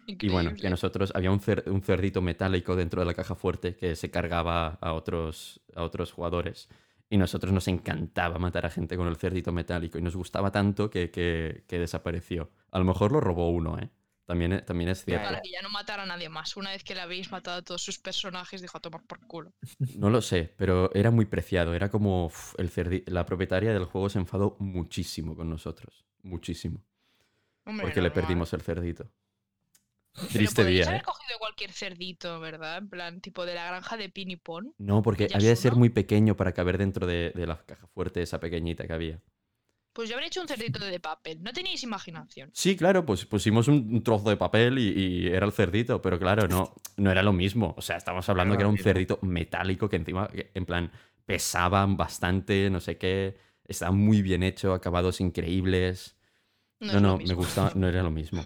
Y bueno, que nosotros había un, cer- un cerdito metálico dentro de la caja fuerte que se cargaba a otros, a otros jugadores. Y nosotros nos encantaba matar a gente con el cerdito metálico. Y nos gustaba tanto que, que- que desapareció. A lo mejor lo robó uno, ¿eh? También, es- también es cierto. Para que ya no matara a nadie más. Una vez que le habéis matado a todos sus personajes, dijo a tomar por culo. No lo sé, pero era muy preciado. Era como uf, el la propietaria del juego se enfadó muchísimo con nosotros. Muchísimo. Hombre, Porque le normal. perdimos el cerdito. Pero Triste podríais día, haber ¿eh? cogido cualquier cerdito, ¿verdad? En plan, tipo de la granja de Pinipon. No, porque ¿Ya había de ser muy pequeño para caber dentro de, de la caja fuerte esa pequeñita que había. Pues yo habría hecho un cerdito de papel. No teníais imaginación. Sí, claro, pues pusimos un trozo de papel y, y era el cerdito, pero claro, no, no era lo mismo. O sea, estamos hablando que era un cerdito metálico que encima, en plan, pesaban bastante, no sé qué, estaba muy bien hecho, acabados increíbles. No, No, me gustaba, no era lo mismo.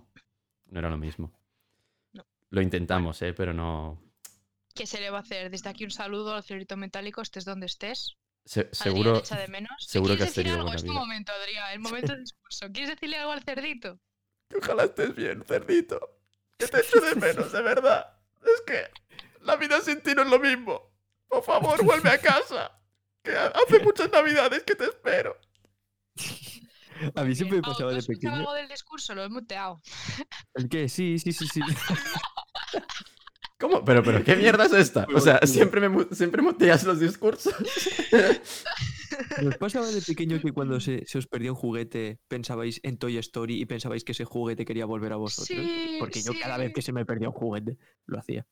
No era lo mismo. No. Lo intentamos, ¿eh? Pero no... ¿Qué se le va a hacer? Desde aquí un saludo al cerdito metálico, estés donde estés. Se- Adrián seguro. echa de menos. seguro que ¿Quieres has decir tenido algo? buena Es tu vida. momento, Adrián. El momento de discurso. ¿Quieres decirle algo al cerdito? Ojalá estés bien, cerdito. Que te echo de menos, de verdad. Es que la vida sin ti no es lo mismo. Por favor, vuelve a casa. Que hace muchas navidades que te espero. A mí siempre me pasaba ¿tú de pequeño. algo del discurso? Lo he muteado. ¿El qué? Sí, sí, sí, sí. ¿Cómo? Pero, pero, ¿qué mierda es esta? O sea, siempre me, siempre muteas los discursos. ¿Os pasaba de pequeño que cuando se, se os perdía un juguete pensabais en Toy Story y pensabais que ese juguete quería volver a vosotros? Sí, Porque yo cada vez que se me perdía un juguete lo hacía.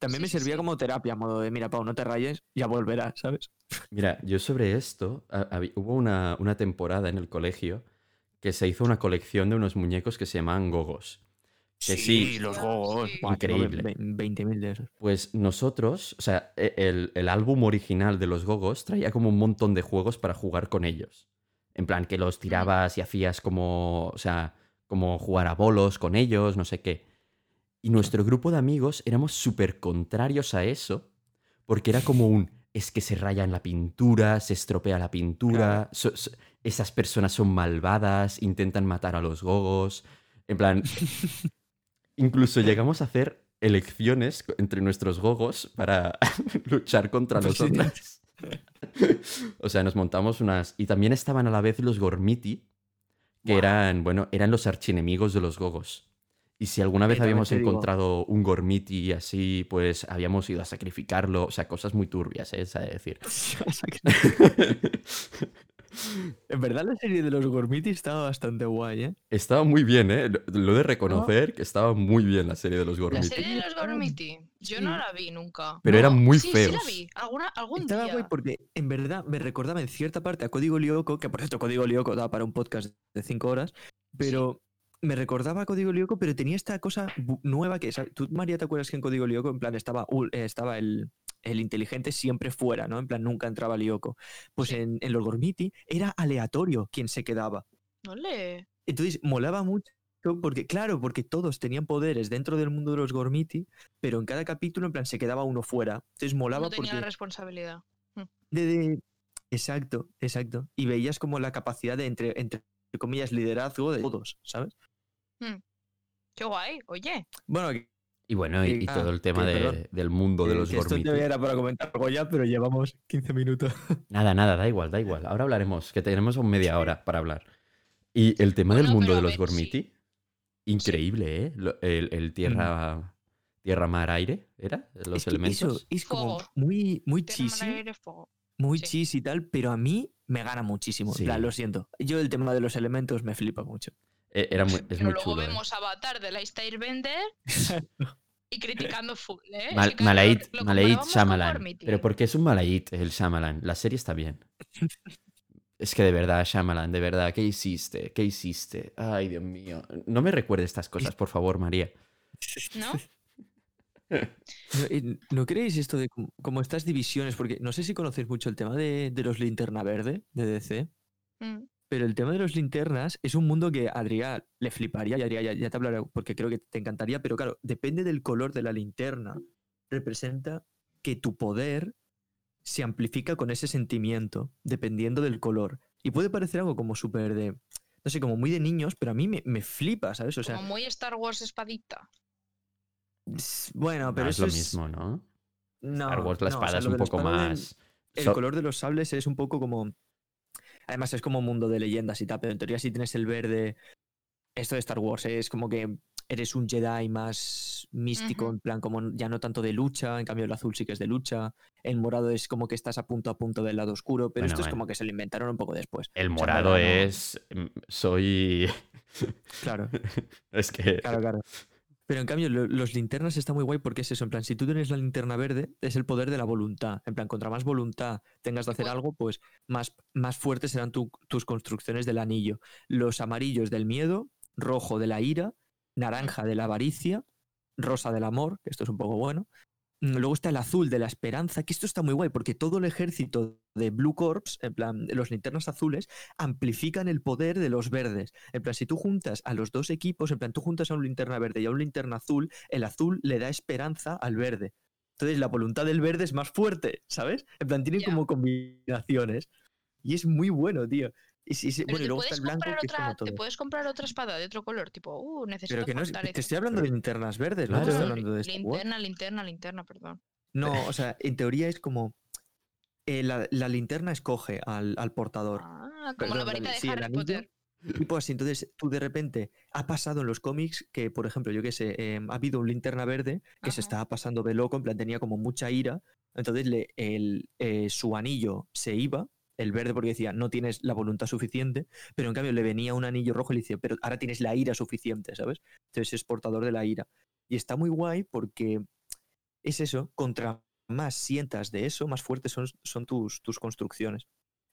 También Sí, me servía sí. como terapia, a modo de, mira, Pau, no te rayes, ya volverá, ¿sabes? Mira, yo sobre esto, hubo una, una temporada en el colegio que se hizo una colección de unos muñecos que se llamaban gogos. Que sí, los gogos. Sí. Increíble. ve- 20.000 de esos. Pues nosotros, o sea, e- el, el álbum original de los gogos traía como un montón de juegos para jugar con ellos. En plan, que los tirabas y hacías como, o sea, como jugar a bolos con ellos, no sé qué. Y nuestro grupo de amigos éramos súper contrarios a eso, porque era como un, es que se raya en la pintura, se estropea la pintura, so- so- esas personas son malvadas, intentan matar a los gogos. En plan, incluso llegamos a hacer elecciones entre nuestros gogos para luchar contra Pues sí. nosotros. o sea, nos montamos unas... Y también estaban a la vez los Gormiti, que eran, bueno, eran los archienemigos de los gogos. Y si alguna vez habíamos encontrado un Gormiti así, pues habíamos ido a sacrificarlo. O sea, cosas muy turbias, ¿eh? Es decir. en verdad la serie de los Gormiti estaba bastante guay, ¿eh? estaba muy bien, ¿eh? Lo, de reconocer que estaba muy bien la serie de los La Gormiti. serie de los Gormiti. Yo no la vi nunca. Pero eran muy sí, feos. Sí, la vi. ¿Alguna, algún Estaba día. guay porque en verdad me recordaba en cierta parte a Código Lyoko, que por cierto Código Lyoko da para un podcast de 5 horas, pero me recordaba a Código Lyoko, pero tenía esta cosa nueva que. ¿tú María te acuerdas que en Código Lyoko en plan estaba, eh, estaba el, el inteligente siempre fuera, ¿no? En plan nunca entraba Lyoko. Pues Sí. en, en los Gormiti era aleatorio quien se quedaba. Ole. Entonces molaba mucho porque, claro, porque todos tenían poderes dentro del mundo de los Gormiti, pero en cada capítulo en plan se quedaba uno fuera. Entonces molaba No tenía porque... la responsabilidad. de, de- Exacto, exacto. Y veías como la capacidad de, entre, entre comillas, liderazgo de todos, ¿sabes? Qué guay. Oye. Bueno, Y bueno, y, y Ah, todo el tema de- del mundo de que- los que esto Gormiti. te era para comentar algo ya, pero llevamos 15 minutos. Nada, nada, da igual, da igual. Ahora hablaremos, que tenemos media hora para hablar. Y el tema del Bueno, mundo pero de los ver, Gormiti, increíble, ¿eh? El, el tierra, tierra, mar, aire, ¿era? Los Mm. Es que elementos. eso es como Fuego. muy, muy cheesy, aire, muy sí. cheesy y tal, pero a mí me gana muchísimo. Sí. Plan, lo siento. Yo el tema de los elementos me flipa mucho. Eh, Era muy, es Pero muy luego chulo. ¿eh? vemos Avatar de la Bender y criticando full, ¿eh? Mal- Malait, lo- lo Malait Shyamalan. Pero ¿por qué es un Malait el Shyamalan? La serie está bien. Es que de verdad, Shyamalan, de verdad, ¿qué hiciste? ¿Qué hiciste? Ay, Dios mío. No me recuerde estas cosas, por favor, María. ¿No? ¿No, eh, ¿no creéis esto de como, como estas divisiones? Porque no sé si conocéis mucho el tema de, de los linterna verde de DC. Mm. Pero el tema de los linternas es un mundo que a Adrián le fliparía y Adrián ya, ya te hablaré porque creo que te encantaría, pero claro, depende del color de la linterna. Representa que tu poder se amplifica con ese sentimiento, dependiendo del color. Y puede parecer algo como súper de, no sé, como muy de niños, pero a mí me, me flipa, ¿sabes? O sea, Como muy Star Wars espadita. bueno, pero No es eso lo mismo, ¿no? No, Star Wars, la no, o espada sea, es un poco del- más... El so- color de los sables es un poco como. Además, es como mundo de leyendas y tal, pero en teoría, si tienes el verde. Esto de Star Wars ¿eh? es como que eres un Jedi más místico, en plan, como ya no tanto de lucha, en cambio el azul sí que es de lucha. El morado es como que estás a punto a punto del lado oscuro, pero Bueno, esto es como que se lo inventaron un poco después. El O sea, en morado no- es... mm, Soy... Claro, es que... claro, claro. Pero en cambio, lo- los linternas está muy guay porque es eso. En plan, si tú tienes la linterna verde, es el poder de la voluntad. En plan, contra más voluntad tengas de hacer algo, pues más, más fuertes serán tu- tus construcciones del anillo. Los amarillos del miedo, rojo de la ira, naranja de la avaricia, rosa del amor, que esto es un poco bueno. Mm, Luego está el azul de la esperanza, que esto está muy guay porque todo el ejército de Blue Corps, en plan, los linternas azules, amplifican el poder de los verdes. En plan, si tú juntas a los dos equipos, en plan, tú juntas a un linterna verde y a un linterna azul, el azul le da esperanza al verde. Entonces la voluntad del verde es más fuerte, ¿sabes? En plan, tiene Ya. como combinaciones. Y es muy bueno, tío. Y, Pero bueno, y te luego está puedes, el blanco, comprar que es como otra, te todo. puedes comprar otra espada de otro color, tipo, uh, necesito Pero que no es, te estoy hablando de linternas verdes, no te estoy hablando de. Linterna, linterna, linterna, perdón. No, o sea, en teoría es como eh, la, la linterna escoge al, al portador. Ah, como Perdón, la varita de sí, Harry. Potter. Tipo así, entonces tú de repente ha pasado en los cómics que, por ejemplo, yo qué sé, em, ha habido un linterna verde que se estaba pasando de loco, en plan tenía como mucha ira, entonces le, el, eh, su anillo se iba, el verde porque decía no tienes la voluntad suficiente, pero en cambio le venía un anillo rojo y le decía, pero ahora tienes la ira suficiente, ¿sabes? Entonces es portador de la ira. Y está muy guay porque es eso, contra más sientas de eso, más fuertes son, son tus, tus construcciones.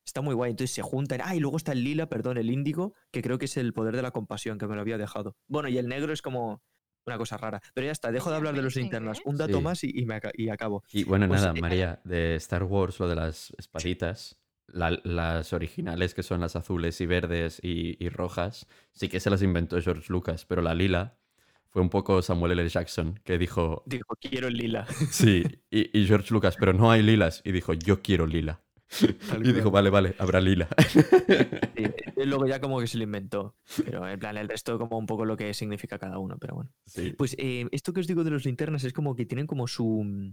Está muy guay. Entonces se juntan. Ah, y luego está el lila, perdón, el índigo, que creo que es el poder de la compasión, que me lo había dejado. Bueno, y el negro es como una cosa rara. Pero ya está, dejo de hablar de los linternas. ¿eh? Un dato Sí. más y, y me y acabo. Y bueno, Pues, nada, eh, María, de Star Wars, lo de las espaditas, la- las originales que son las azules y verdes y, y rojas, sí que se las inventó George Lucas, pero la lila fue un poco Samuel L. Jackson que dijo, Digo, quiero lila. sí, y, y George Lucas, pero no hay lilas, y dijo, yo quiero lila. Y dijo, vale, vale, habrá lila. Sí, y luego ya como que se lo inventó. Pero en plan, el resto como un poco lo que significa cada uno, pero bueno. Sí. Pues eh, esto que os digo de los linternas es como que tienen como su...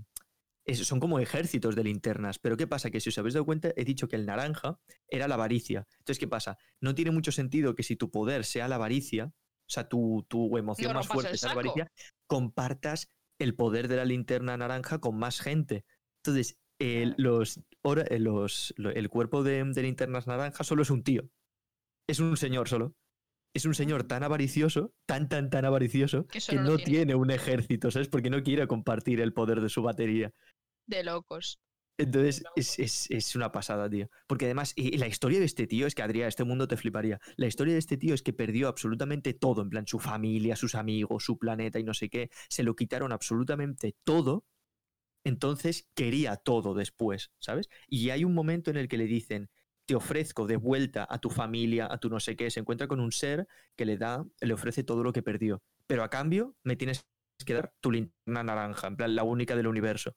es- son como ejércitos de linternas. Pero ¿qué pasa? Que si os habéis dado cuenta, he dicho que el naranja era la avaricia. Entonces, ¿qué pasa? No tiene mucho sentido que si tu poder sea la avaricia, o sea, tu, tu emoción No más fuerte sea la avaricia, compartas el poder de la linterna naranja con más gente. Entonces, el, los, ora- eh, los, lo- el cuerpo de, de linternas naranjas solo es un tío. Es un señor solo. Es un señor tan avaricioso, tan, tan, tan avaricioso, Que no tiene. tiene un ejército, ¿sabes? Porque no quiere compartir el poder de su batería. De locos. Entonces, es, es- es una pasada, tío. Porque además, y- y la historia de este tío es que, Adrián, este mundo te fliparía. La historia de este tío es que perdió absolutamente todo, en plan, su familia, sus amigos, su planeta y no sé qué. Se lo quitaron absolutamente todo. Entonces quería todo después, ¿sabes? Y hay un momento en el que le dicen, te ofrezco de vuelta a tu familia, a tu no sé qué. Se encuentra con un ser que le da, le ofrece todo lo que perdió. Pero a cambio, me tienes que dar tu linterna naranja, en plan, la única del universo.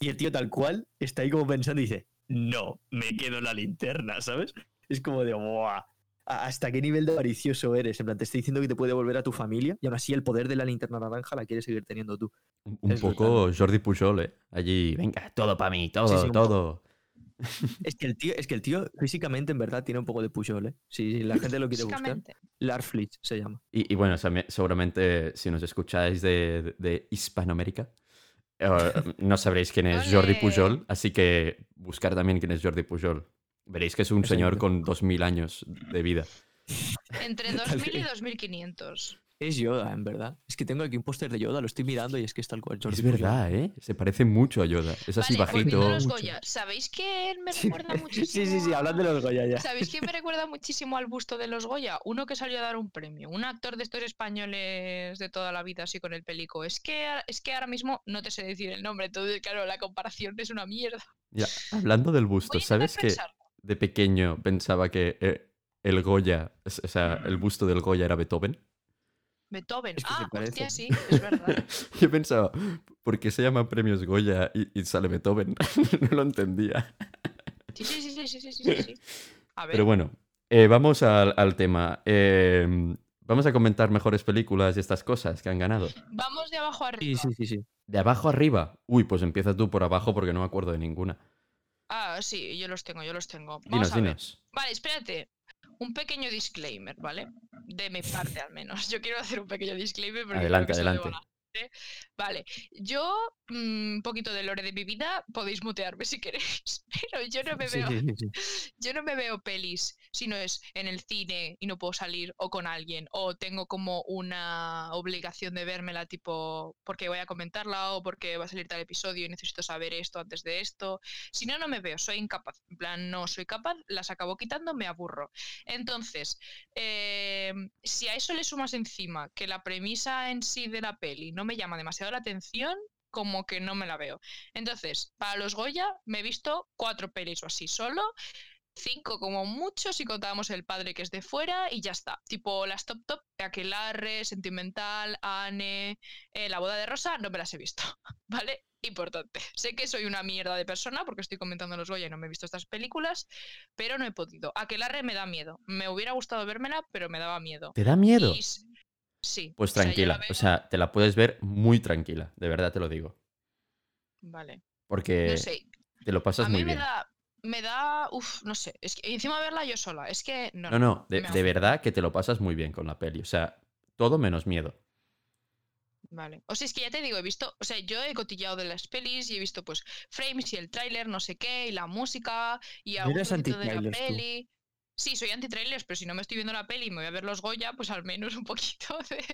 Y el tío tal cual está ahí como pensando y dice, no, me quedo la linterna, ¿sabes? Es como de, ¡buah! ¿a- ¿Hasta qué nivel de avaricioso eres? En plan, te estoy diciendo que te puede volver a tu familia y aún así el poder de la linterna naranja la quieres seguir teniendo tú. Un, Es poco Jordi Pujol, ¿eh? Allí, venga, todo para mí, todo, Sí, sí, un todo. Es que el tío, es que el tío físicamente en verdad tiene un poco de Pujol, ¿eh? Si la gente lo quiere buscar. Se llama. Y, y bueno, seguramente si nos escucháis de, de Hispanoamérica, eh, no sabréis quién es Jordi. Pujol, así que buscar también quién es Jordi Pujol. Veréis que es un señor con 2000 años de vida. Entre Tal 2000 y vez. 2500. Es Yoda, en verdad. Es que tengo aquí un póster de Yoda, lo estoy mirando y es que es tal cual. Jordi es verdad, ¿eh? Se parece mucho a Yoda. Es así vale, bajito. los. Goya, ¿sabéis que él me Sí. recuerda muchísimo? Sí, sí, sí, hablando de los Goya ya. ¿Sabéis quién me recuerda muchísimo al busto de los Goya? Uno que salió a dar un premio, un actor de estos españoles de toda la vida, así con el pelico. Es que, es que ahora mismo no te sé decir el nombre, entonces, claro, la comparación es una mierda. Ya, hablando del busto, ¿sabes que de pequeño pensaba que eh, el Goya, o sea, el busto del Goya era Beethoven? Beethoven. Ah, hostia, sí, es verdad. Yo pensaba, ¿por qué se llama Premios Goya y, sale Beethoven? no lo entendía. Sí, sí, sí, sí, sí, sí, sí. A ver. Pero bueno, eh, vamos al, tema. Em, vamos a comentar mejores películas y estas cosas que han ganado. Vamos de abajo arriba. Sí, sí, sí, sí. De abajo arriba. Uy, pues empieza tú por abajo porque no me acuerdo de ninguna. Ah, sí, yo los tengo, yo los tengo. Vamos dinos, dinos. Vale, espérate. Un pequeño disclaimer, ¿vale? De mi parte al menos. Yo quiero hacer un pequeño disclaimer porque Adelante, adelante. Vale, yo mm, un poquito de lore de mi vida, podéis mutearme si queréis, pero yo no me Sí, veo sí, sí, sí. yo no me veo pelis si no es en el cine y no puedo salir o con alguien o tengo como una obligación de vérmela tipo porque voy a comentarla o porque va a salir tal episodio y necesito saber esto antes de esto. Si no, no me veo, soy incapaz. En plan, no soy capaz, las acabo quitando, me aburro. Entonces, eh, si a eso le sumas encima que la premisa en sí de la peli no me llama demasiado la atención, como que no me la veo. Entonces, para los Goya me he visto cuatro pelis o así solo, cinco como mucho si contábamos el padre que es de fuera y ya está. Tipo las top top, Aquelarre, Sentimental, Anne, eh, La boda de Rosa, no me las he visto, ¿vale? importante. Sé que soy una mierda de persona porque estoy comentando los Goya y no me he visto estas películas, pero no he podido. Aquelarre me da miedo. Me hubiera gustado vérmela, pero me daba miedo. ¿Te da miedo? Y sí. Pues o sea, tranquila, o sea, te la puedes ver muy tranquila, de verdad te lo digo. Vale. Porque No sé. te lo pasas A mí muy me bien. da. Me da. Uf, no sé. Es que encima verla yo sola. Es que. No, No, no, de, de verdad que te lo pasas muy bien con la peli. O sea, todo menos miedo. Vale. O sea, es que ya te digo, he visto, o sea, yo he cotillado de las pelis y he visto pues frames y el tráiler, no sé qué, y la música y algún de la peli. Sí, soy anti-trailers, pero si no me estoy viendo la peli y me voy a ver los Goya, pues al menos un poquito de,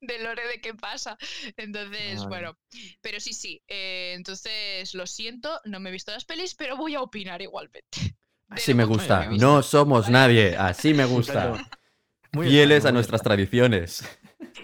de lore de qué pasa. Entonces, Vale. bueno, pero sí, sí. eh, entonces, lo siento, no me he visto las pelis, pero voy a opinar igualmente. Así me gusta. No somos nadie. Así me gusta. Muy Fieles a nuestras tradiciones.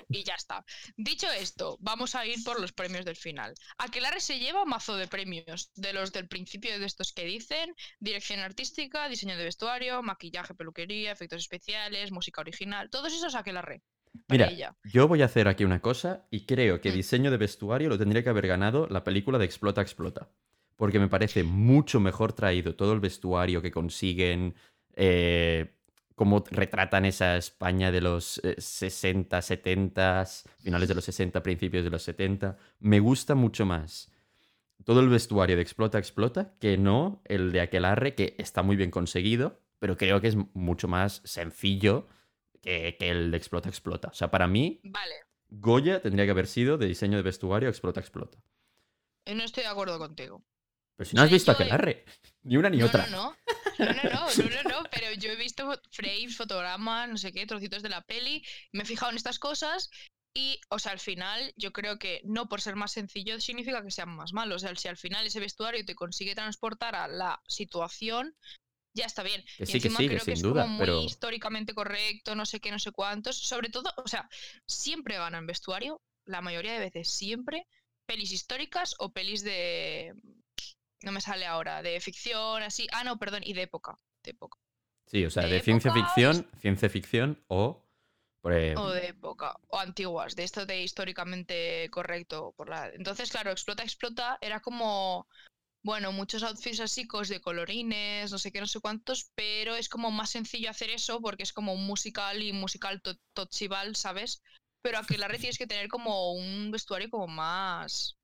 Y ya está. Dicho esto, vamos a ir por los premios del final. Aquelarre se lleva mazo de premios, de los del principio de estos que dicen, dirección artística, diseño de vestuario, maquillaje, peluquería, efectos especiales, música original, todos esos Aquelarre. Mira, ella. yo voy a hacer aquí una cosa y creo que Mm. diseño de vestuario lo tendría que haber ganado la película de Explota, Explota. Porque me parece mucho mejor traído todo el vestuario que consiguen, eh, cómo retratan esa España de los eh, 60, 70, finales de los 60, principios de los 70. Me gusta mucho más todo el vestuario de Explota, Explota que no el de Aquelarre, que está muy bien conseguido, pero creo que es mucho más sencillo que, que el de Explota, Explota. O sea, para mí, Vale, Goya tendría que haber sido de diseño de vestuario Explota, Explota. eh, no estoy de acuerdo contigo. Pero si no has visto he- Aquelarre, ni una ni otra. no, no. No, no, no, no, no, no, pero yo he visto frames, fotogramas, no sé qué, trocitos de la peli, me he fijado en estas cosas y, o sea, al final yo creo que no por ser más sencillo significa que sean más malos. O sea, si al final ese vestuario te consigue transportar a la situación, ya está bien. Que y sí, que encima sí, que creo que, sin es duda, como muy pero- históricamente correcto, no sé qué, no sé cuántos. Sobre todo, o sea, siempre ganan vestuario, la mayoría de veces siempre, pelis históricas o pelis de no me sale ahora, de ficción, así. Ah, no, perdón, y de época. De época. Sí, o sea, de de ciencia ficción, ciencia ficción o... O de época. O antiguas, de esto de históricamente correcto. Por la... Entonces, claro, Explota, Explota era como. Bueno, muchos outfits así, de colorines, no sé qué, no sé cuántos, pero es como más sencillo hacer eso porque es como un musical y musical to- tochival, ¿sabes? Pero aquí la red tienes que tener como un vestuario como más.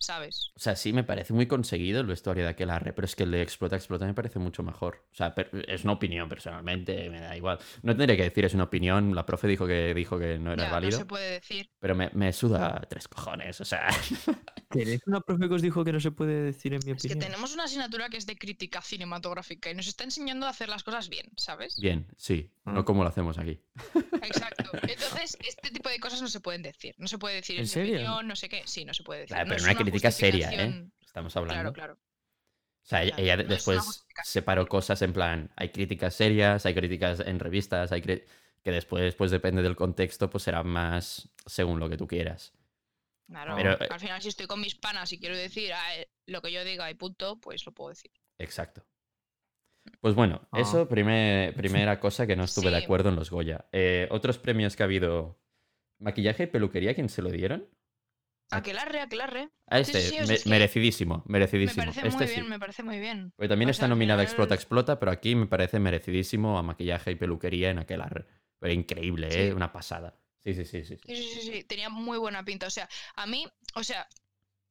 ¿Sabes? O sea, sí me parece muy conseguido el vestuario de Aquelarre, pero es que el de Explota, Explota me parece mucho mejor. O sea, es una opinión personalmente, me da igual. No tendría que decir es una opinión, la profe dijo que, dijo que no era Ya, válido, no se puede decir. pero me, me suda tres cojones, o sea... ¿Tenéis una profe que os dijo que no se puede decir en mi Es que opinión? tenemos una asignatura que es de crítica cinematográfica y nos está enseñando a hacer las cosas bien, ¿sabes? Bien, sí, no Ah. como lo hacemos aquí. Exacto. Entonces, este tipo de cosas no se pueden decir. No se puede decir ¿En mi serio? opinión, no sé qué. Sí, no se puede decir. Claro, No pero es una crítica seria, ¿eh? Estamos hablando. Claro, claro. O sea, Claro, ella no después separó cosas en plan, hay críticas serias, hay críticas en revistas, hay que después, pues depende del contexto, pues será más según lo que tú quieras. Claro. Pero, eh, Al final, si estoy con mis panas y quiero decir ah, eh, lo que yo diga y punto, pues lo puedo decir. Exacto. Pues bueno, Ah. eso primer- primera cosa que no estuve de acuerdo en los Goya. Eh, otros premios que ha habido, maquillaje y peluquería, ¿quién se lo dieron? Aquelarre, aquelarre. A este, sí, sí, o sea, me- es que merecidísimo, Me merecidísimo. parece este muy sí. bien, me parece muy bien. Porque también O está sea, nominada final- Explota Explota, pero aquí me parece merecidísimo a maquillaje y peluquería en aquel ar- Pero increíble, ¿eh? Una pasada. Sí, sí, sí, sí. sí. Sí, sí, sí, sí, tenía muy buena pinta. O sea, a mí, o sea,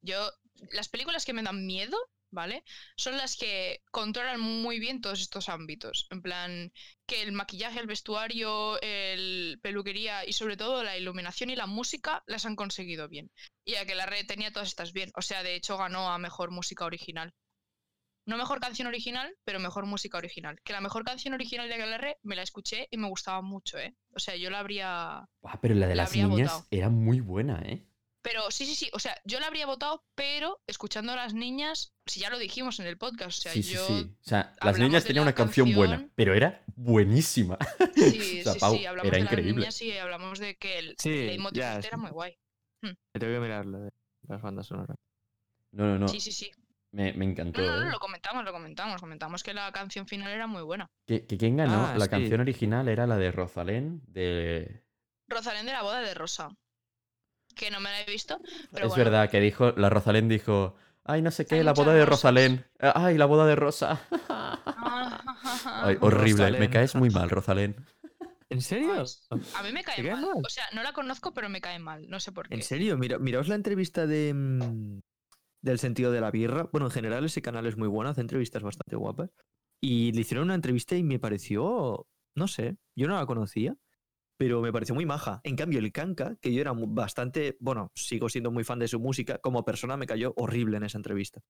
yo, las películas que me dan miedo, ¿vale? Son las que controlan muy bien todos estos ámbitos. En plan, que el maquillaje, el vestuario, el peluquería y sobre todo la iluminación y la música las han conseguido bien. Y a que la red tenía todas estas bien. O sea, de hecho ganó a mejor música original. No mejor canción original, pero mejor música original. Que la mejor canción original de Aquelarre me la escuché y me gustaba mucho, ¿eh? O sea, yo la habría Ah, pero la de La las niñas votado. era muy buena, ¿eh? Pero sí, sí, sí. O sea, yo la habría votado, pero escuchando a las niñas, si ya lo dijimos en el podcast, o sea, sí, sí, yo. sí. O sea, las niñas tenían la una canción, buena, pero era buenísima. Sí, O sea, sí, Pau, sí, hablamos era de increíble. las niñas y hablamos de que el Sí, leitmotiv ya, este era sí. muy guay. Me tengo que mirar lo de las bandas sonoras. No, no, no. Sí, sí, sí. Me, me encantó. No, no, no, ¿eh? lo comentamos, lo comentamos. Comentamos que la canción final era muy buena. ¿Que, que quién ganó? Ah, la sí. canción original era la de Rosalén, de... Rosalén de la boda de Rosa. Que no me la he visto. Pero es bueno. verdad que dijo, la Rosalén dijo, ay, no sé qué, Hay la boda de rosas. Rosalén. Eh, Ay, la boda de Rosa. Ah, Ay, horrible, me caes muy mal, Rosalén. ¿En serio? A mí me cae, ¿Te cae mal. mal? O sea, no la conozco, pero me cae mal. No sé por qué. ¿En serio? Mira, miraos la entrevista de mm, del sentido de la birra. Bueno, en general ese canal es muy bueno, hace entrevistas bastante guapas. Y le hicieron una entrevista y me pareció, no sé, yo no la conocía, pero me pareció muy maja. En cambio, el Kanka, que yo era bastante, bueno, sigo siendo muy fan de su música, como persona me cayó horrible en esa entrevista.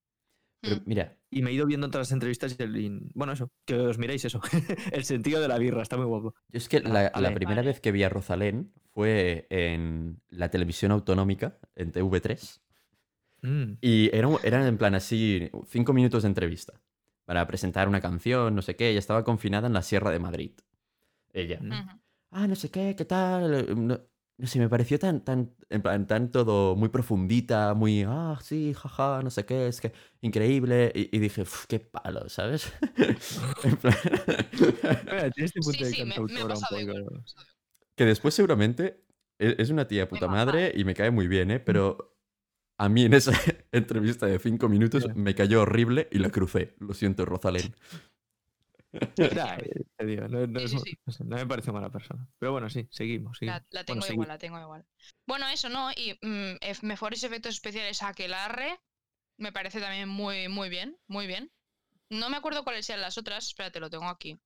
Pero Mm. mira, Y me he ido viendo otras entrevistas y, el- y, bueno, eso, que os miréis eso. el sentido de la birra, está muy guapo. yo es que la, la primera Vale. vez que vi a Rosalén fue en la televisión autonómica, en TV3. Mm. Y eran en plan así, cinco minutos de entrevista para presentar una canción, no sé qué. Ella estaba confinada en la Sierra de Madrid. Ella. Mm. Ah, no sé qué, qué tal. No, no sé, me pareció tan, tan, en plan, tan todo muy profundita, muy, ah, sí, jaja, no sé qué, es que increíble. Y, y dije, "Uf, qué palo, ¿sabes? En plan- este punto Sí, de sí, me, un poco. que después seguramente e- es una tía puta madre y me cae muy bien, ¿eh? Pero a mí en esa entrevista de cinco minutos me cayó horrible y la crucé. Lo siento, Rosalén. Nah, eh, te digo, no, no Sí, es- sí, sí. no sé, no me parece mala persona. Pero bueno, sí, seguimos. La, seguimos. la tengo Bueno, igual, la tengo igual. Bueno, eso, ¿no? Y mm, mejores efectos especiales a Aquelarre. Me parece también muy, muy bien, muy bien. No me acuerdo cuáles eran las otras. Espérate, lo tengo aquí.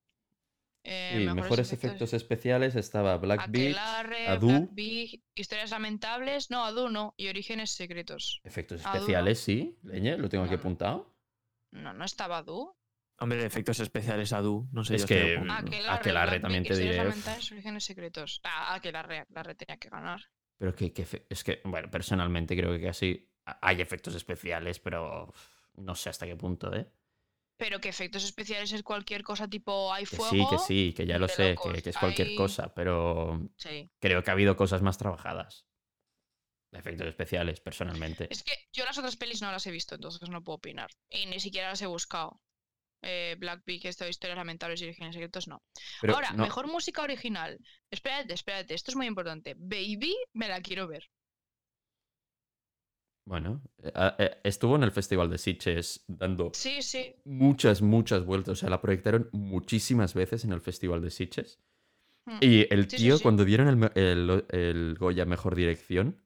Eh, Sí, mejores efectos especiales estaba Black Beach, Aquelarre, Adu. Black Beach, Historias Lamentables. No, Adu no. Y Orígenes Secretos. Efectos Adu no. especiales, sí. Leñe, lo tengo aquí No, apuntado. No, no estaba Adu. Hombre, efectos especiales Adu, no sé. Es yo que, a Aquelarre, Black también te diré, Orígenes Secretos. Ah, Aquelarre, Aquelarre tenía que ganar. Pero que, es que, bueno, personalmente creo que casi hay efectos especiales, pero no sé hasta qué punto, ¿eh? Pero que efectos especiales es cualquier cosa tipo hay Que fuego. sí, que sí, que ya lo sé, que, que es cualquier Hay- cosa, pero Sí. creo que ha habido cosas más trabajadas. Efectos especiales, personalmente. Es que yo las otras pelis no las he visto, entonces no puedo opinar. Y ni siquiera las he buscado. Eh, Black Pig, esto de historias lamentables y orígenes secretos, no. Pero Ahora, no- mejor música original. Espérate, espérate, esto es muy importante. Baby, me la quiero ver. Bueno, eh, ah, eh, estuvo en el Festival de Sitges dando Sí, sí. muchas, muchas vueltas. O sea, la proyectaron muchísimas veces en el Festival de Sitges. Mm. Y el Sí, tío, cuando dieron el, el- el Goya Mejor Dirección,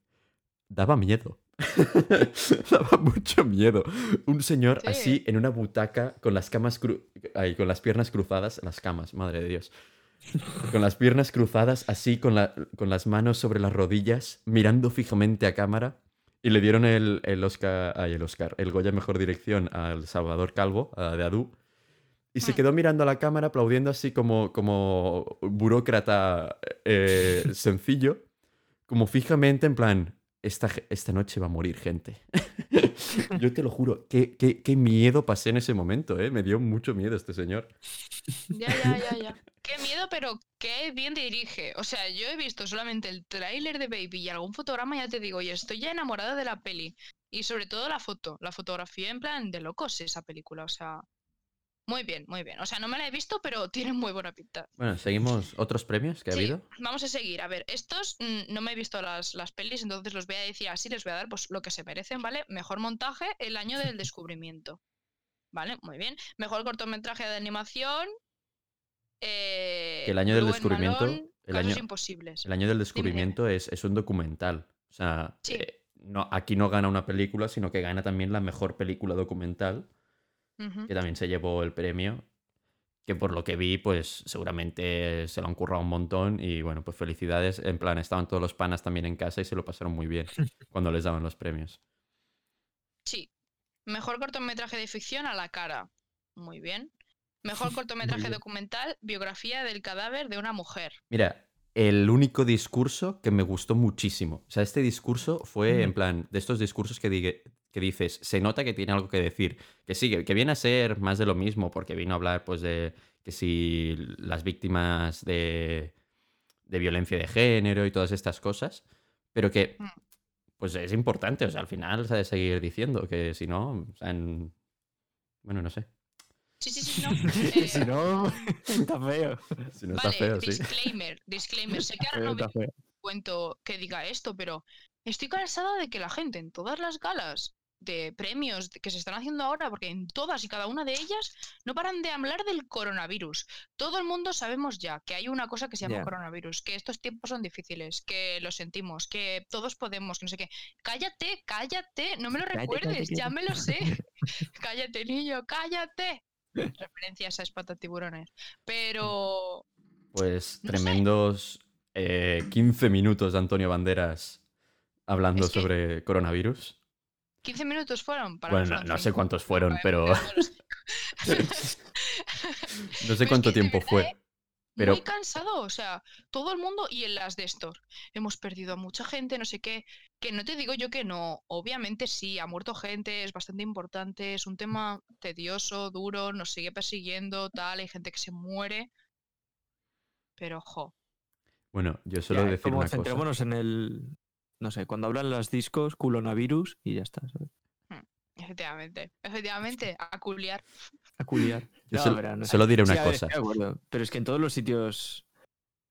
daba miedo. daba mucho miedo. Un señor Sí. así en una butaca con las camas cru- ay, con las piernas cruzadas, las camas, madre de Dios. Con las piernas cruzadas, así con, la- con las manos sobre las rodillas, mirando fijamente a cámara. Y le dieron el, el Oscar, ay, el Oscar, el Goya Mejor Dirección al Salvador Calvo, a- de Adu. Y se Mm. quedó mirando a la cámara, aplaudiendo así como, como burócrata eh, sencillo, como fijamente en plan, esta, esta noche va a morir gente. Yo te lo juro, qué, qué, qué miedo pasé en ese momento, ¿eh? Me dio mucho miedo este señor. Ya, ya, ya, ya. Qué miedo, pero qué bien dirige. O sea, yo he visto solamente el tráiler de Baby y algún fotograma, ya te digo, y estoy ya enamorada de la peli. Y sobre todo la foto, la fotografía en plan de locos esa película. O sea, muy bien, muy bien. O sea, no me la he visto, pero tiene muy buena pinta. Bueno, seguimos otros premios que ha Sí, habido. Vamos a seguir. A ver, estos mm, no me he visto las, las pelis, entonces los voy a decir así, les voy a dar pues lo que se merecen, ¿vale? Mejor montaje, el año del descubrimiento. ¿Vale? Muy bien. Mejor cortometraje de animación. eh, el año del descubrimiento, el Casos año- imposibles. El año del descubrimiento es, es un documental. O sea, Sí. eh, no, aquí no gana una película, sino que gana también la mejor película documental, Que también se llevó el premio. Que por lo que vi, pues seguramente se lo han currado un montón. Y bueno, pues felicidades. En plan, estaban todos los panas también en casa y se lo pasaron muy bien cuando les daban los premios. Sí. Mejor cortometraje de ficción a la cara. Muy bien. Mejor cortometraje documental, biografía del cadáver de una mujer. Mira, el único discurso que me gustó muchísimo. O sea, este discurso fue en plan de estos discursos que, que dices, se nota que tiene algo que decir. Que sí, que, que viene a ser más de lo mismo, porque vino a hablar, pues, de que si las víctimas de, de violencia de género y todas estas cosas. Pero que, Mm. pues, es importante. O sea, al final se ha de seguir diciendo que si no, o sea, en- bueno, no sé. Sí, sí, sí, no. Eh, si no, está feo. Si no está vale, feo, sí. disclaimer, disclaimer. Sé que ahora no me está cuento que diga esto, pero Estoy cansada de que la gente en todas las galas de premios que se están haciendo ahora, porque en todas y cada una de ellas no paran de hablar del coronavirus. Todo el mundo sabemos ya que hay una cosa que se llama coronavirus, que estos tiempos son difíciles, que lo sentimos, que todos podemos, que no sé qué. Cállate, cállate, no me lo Cállate, recuerdes, cállate, ya me lo sé. cállate, niño, cállate. Referencias a espantatiburones. Pero Pues No sé. tremendos eh, 15 minutos de Antonio Banderas hablando Es que- sobre coronavirus. 15 minutos fueron para Bueno, no sé cuántos fueron, pero no sé. cuánto tiempo verdad, fue. ¿eh? Pero Muy cansado, o sea, todo el mundo y en las de estos. Hemos perdido a mucha gente, no sé qué. Que no te digo yo que no. Obviamente sí, ha muerto gente, es bastante importante, es un tema tedioso, duro, nos sigue persiguiendo, tal, hay gente que se muere. Pero, jo, bueno, yo suelo Ya, decir como una cosa. centrémonos en el. No sé, cuando hablan las discos, culonavirus y ya está, ¿sabes? efectivamente, efectivamente, a culiar. A culiar. Yo No, solo, no sé. diré una cosa. pero es que en todos los sitios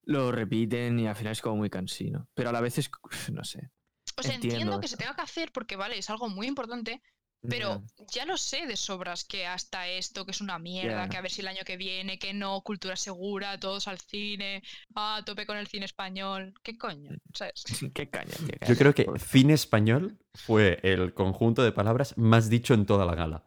lo repiten y al final es como muy cansino. Pero a la vez es. No sé. O sea, entiendo, Entiendo que se tenga que hacer porque, vale, es algo muy importante, Pero ya lo sé de sobras que hasta esto, que es una mierda, que a ver si el año que viene, que no, cultura segura, todos al cine, ah, a tope con el cine español. ¿Qué coño? ¿Sabes? Qué caña. Yo creo que cine español fue el conjunto de palabras más dicho en toda la gala.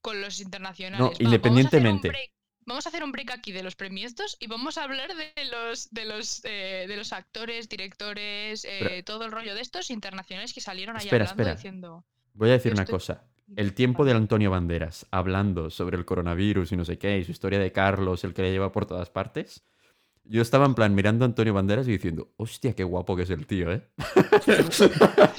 Con los internacionales. No, Va, vamos a hacer un independientemente. break- Vamos a hacer un break aquí de los premios y vamos a hablar de los de los eh, de los actores, directores, eh, Pero- todo el rollo de estos internacionales que salieron ahí Espera, hablando espera. diciendo. Voy a decir Yo una estoy- cosa. El tiempo del Antonio Banderas hablando sobre el coronavirus y no sé qué, y su historia de Carlos, el que le lleva por todas partes. Yo estaba en plan mirando a Antonio Banderas y diciendo, hostia, qué guapo que es el tío, ¿eh?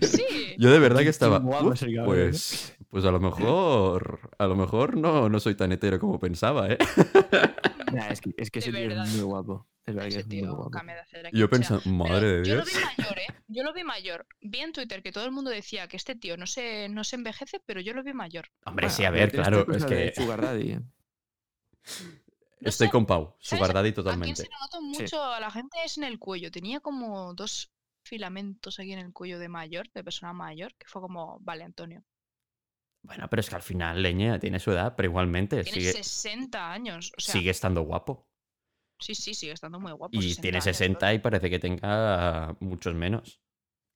Sí. Yo de verdad que estaba, guapo "Uf, es el cabrón, ¿eh?". pues, pues a lo mejor, a lo mejor no, no soy tan hetero como pensaba, ¿eh? Nah, es que, es que De ese tío es muy guapo. Es verdad que muy guapo. de yo o sea, pensando, Pero madre de Yo lo Dios. vi mayor, ¿eh? Yo lo vi mayor. Vi en Twitter que todo el mundo decía que este tío no se, no se envejece, pero yo lo vi mayor. Hombre, Bueno, sí, a ver, claro, es que Sugar Daddy, ¿eh? No estoy sé, con Pau, su ¿sabes? Daddy A quien totalmente. se lo noto mucho a la gente es en el cuello. Tenía como dos filamentos aquí en el cuello de mayor, de persona mayor, que fue como, vale, Antonio. Bueno, pero es que al final Leña tiene su edad, pero igualmente Tiene sigue, 60 años. O sea, sigue estando guapo. Sí, sí, sigue estando muy guapo. Y 60 tiene años, 60 bro. y parece que tenga muchos menos.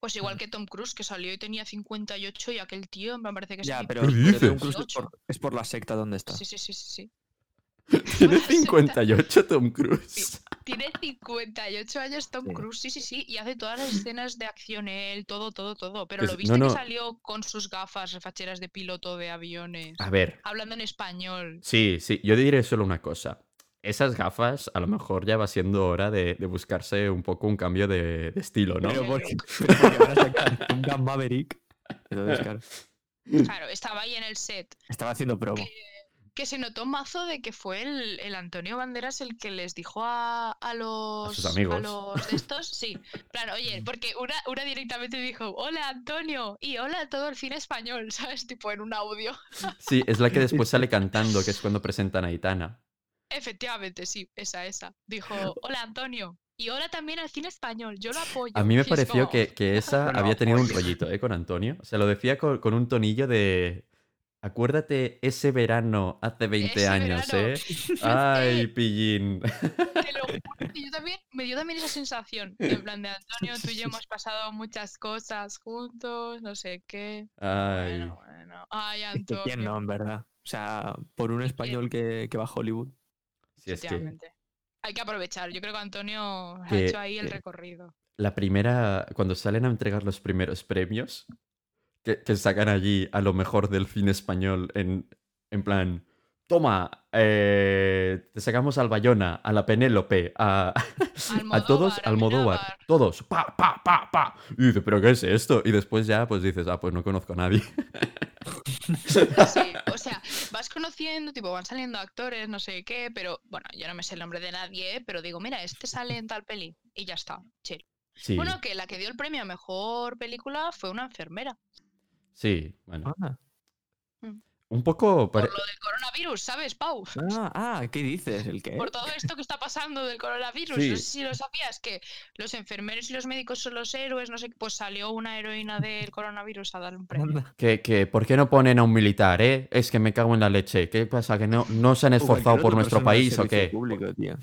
Pues igual que Tom Cruise, que salió y tenía 58 y aquel tío me parece que Ya, se pero, ¿Qué pero? Tom Cruise es 18. por, es por la secta donde está. Sí, sí, sí, sí, sí. Tiene Bueno, 58 Tom Cruise. Tiene 58 años Tom. Cruise, sí, sí, sí, y hace todas las escenas de acción él, todo, todo, todo. Pero Que lo viste no, que salió con sus gafas refacheras de piloto de aviones, A ver, hablando en español. sí, sí, yo diré solo una cosa. Esas gafas a lo mejor ya va siendo hora de, de buscarse un poco un cambio de, de estilo, ¿no? Pero porque, pero porque van a sacar un Gun Maverick. Entonces, claro, Claro, estaba ahí en el set. estaba haciendo promo. Que, que se notó mazo de que fue el, el Antonio Banderas el que les dijo a, a los sus amigos. los de estos, sí, claro, oye, porque una, una directamente dijo, hola Antonio, y hola a todo el cine español, ¿sabes? Tipo en un audio. Sí, es la que después sale cantando, que es cuando presentan a Aitana. Efectivamente, sí, esa, esa. Dijo, hola Antonio. Y hola también al cine español, yo lo apoyo. A mí me pareció como, que, que esa Bueno, había tenido un rollito, ¿eh? Con Antonio. Se lo decía con, con un tonillo de... Acuérdate ese verano hace 20 Ese años, verano. ¿eh? Ay, pillín. Te lo juro que yo también, me dio también esa sensación. En plan de Antonio, tú y yo hemos pasado muchas cosas juntos, no sé qué. Ay. Bueno, bueno. Ay, Es que Antonio. ¿Quién no, en verdad? O sea, por un español que, que va a Hollywood. Sí, es que Efectivamente. Hay que aprovechar. Yo creo que Antonio ha hecho ahí el que- recorrido. la primera... Cuando salen a entregar los primeros premios, que, que sacan allí a lo mejor del cine español en, en plan... Toma, eh, te sacamos al Bayona, a la Penélope, a, a todos, al Modóvar, Amenábar. todos, pa, pa, pa, pa. Y dice, ¿pero qué es esto? Y después ya, pues dices, ah, pues no conozco a nadie. Sí, o sea, vas conociendo, tipo, van saliendo actores, no sé qué, pero bueno, yo no me sé el nombre de nadie, pero digo, mira, este sale en tal peli y ya está, chill. Sí, Bueno, que la que dio el premio a mejor película fue una enfermera. sí, bueno. Ah, Un poco... Por lo del coronavirus ¿sabes, Pau? Ah, ah, ¿qué dices? ¿El qué? Por todo esto que está pasando del coronavirus. Sí. No sé si lo sabías, que los enfermeros y los médicos son los héroes, no sé qué. Pues salió una heroína del coronavirus a dar un premio. Que, ¿por qué no ponen a un militar, eh? Es que me cago en la leche. ¿Qué pasa? ¿Que no, no se han esforzado por nuestro país o qué? Público, tío.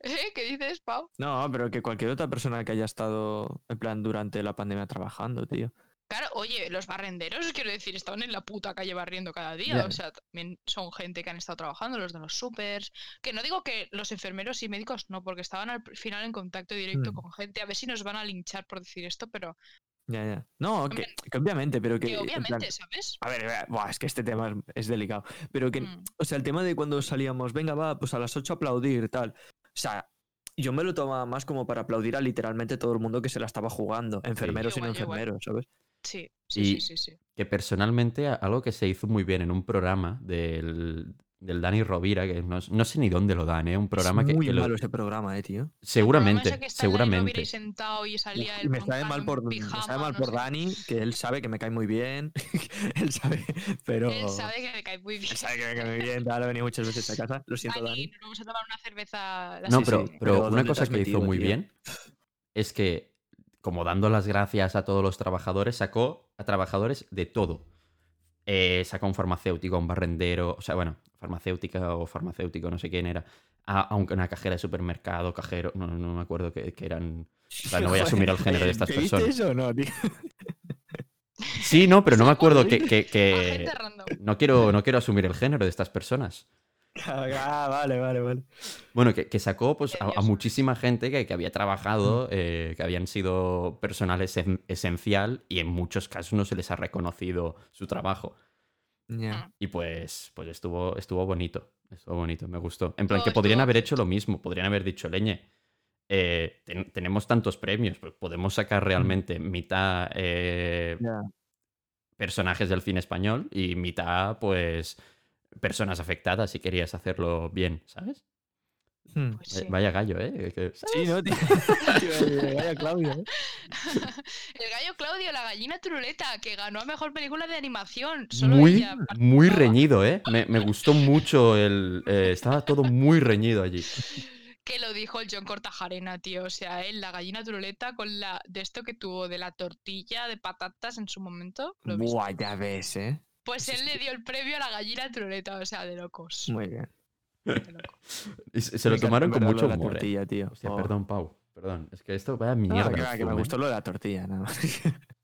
¿Eh? ¿Qué dices, Pau? No, pero que cualquier otra persona que haya estado en plan durante la pandemia trabajando, tío. Claro, oye, los barrenderos, quiero decir, estaban en la puta calle barriendo cada día. O sea, también son gente que han estado trabajando, los de los supers. Que no digo que los enfermeros y médicos no, porque estaban al final en contacto directo Mm. con gente. A ver si nos van a linchar por decir esto, pero Ya, ya. No, que, obviamente, pero que. que plan- obviamente, ¿sabes? a ver, eh, buah, es que este tema es, delicado. Pero que, Mm. o sea, el tema de cuando salíamos, venga, va, pues a las 8 aplaudir, tal. O sea, yo me lo tomaba más como para aplaudir a literalmente todo el mundo que se la estaba jugando, enfermeros y no Igual, yo igual. enfermeros, ¿sabes? Sí, sí, Y- sí, sí, sí. Que personalmente, a- algo que se hizo muy bien en un programa del, del Dani Rovira, que no, no sé ni dónde lo dan, ¿eh? Un programa es que, muy que lo- malo ese programa, eh, tío. seguramente, El que está Dani seguramente. sentado y salía Uf, el me sabe mal por, me pijama, sabe mal no por sé. Dani, que él sabe que me cae muy bien. él sabe, pero. Él sabe que me cae muy bien. él sabe que me cae muy bien, he venido muchas veces a casa. Lo siento, Dani, Dani. nos vamos a tomar una cerveza. la No, semana pero, que viene. pero Pero una ¿dónde te cosa que hizo metido, muy tío? bien es que, como dando las gracias a todos los trabajadores, sacó a trabajadores de todo. Eh, sacó a un farmacéutico, a un barrendero, o sea, bueno, farmacéutica o farmacéutico, no sé quién era, a, a una cajera de supermercado, cajero, no, no me acuerdo que, que eran. O sea, no voy a asumir el género de estas ¿Te viste personas. eso o no, tío? Sí, no, pero no me acuerdo que, que- que- no quiero, no quiero asumir el género de estas personas. Ah, vale, vale, vale. Bueno, que, que sacó pues, a, muchísima gente que, que había trabajado, eh, que habían sido personal esen- esencial y en muchos casos no se les ha reconocido su trabajo. Ya. Y pues, pues estuvo, estuvo bonito, estuvo bonito, me gustó. En plan, que podrían haber hecho lo mismo, podrían haber dicho, leñe, eh, ten- tenemos tantos premios, pues podemos sacar realmente mitad eh, personajes del cine español y mitad, pues, personas afectadas si querías hacerlo bien, ¿sabes? Hmm. Pues sí. Vaya gallo, ¿eh? Que- Sí, ¿no, tío? Tío, Vaya Claudio, ¿eh? El gallo Claudio, la gallina turuleta, que ganó a mejor película de animación. Solo muy, ella muy reñido, ¿eh? Me, me gustó mucho el... eh, estaba todo muy reñido allí. Que lo dijo el John Cortajarena, tío. O sea, él, la gallina turuleta, con la de esto que tuvo de la tortilla de patatas en su momento. ¿lo? Buah, ya ves, ¿eh? Pues él le dio el premio a la gallina turuleta, o sea, de locos. Muy bien. de locos. Y se se lo tomaron con mucho lo de la humor, ¿eh? tortilla, tío. Hostia, Oh. perdón, Pau. Perdón. Es que esto vaya No, mierda. que, me gustó lo de la tortilla, nada más.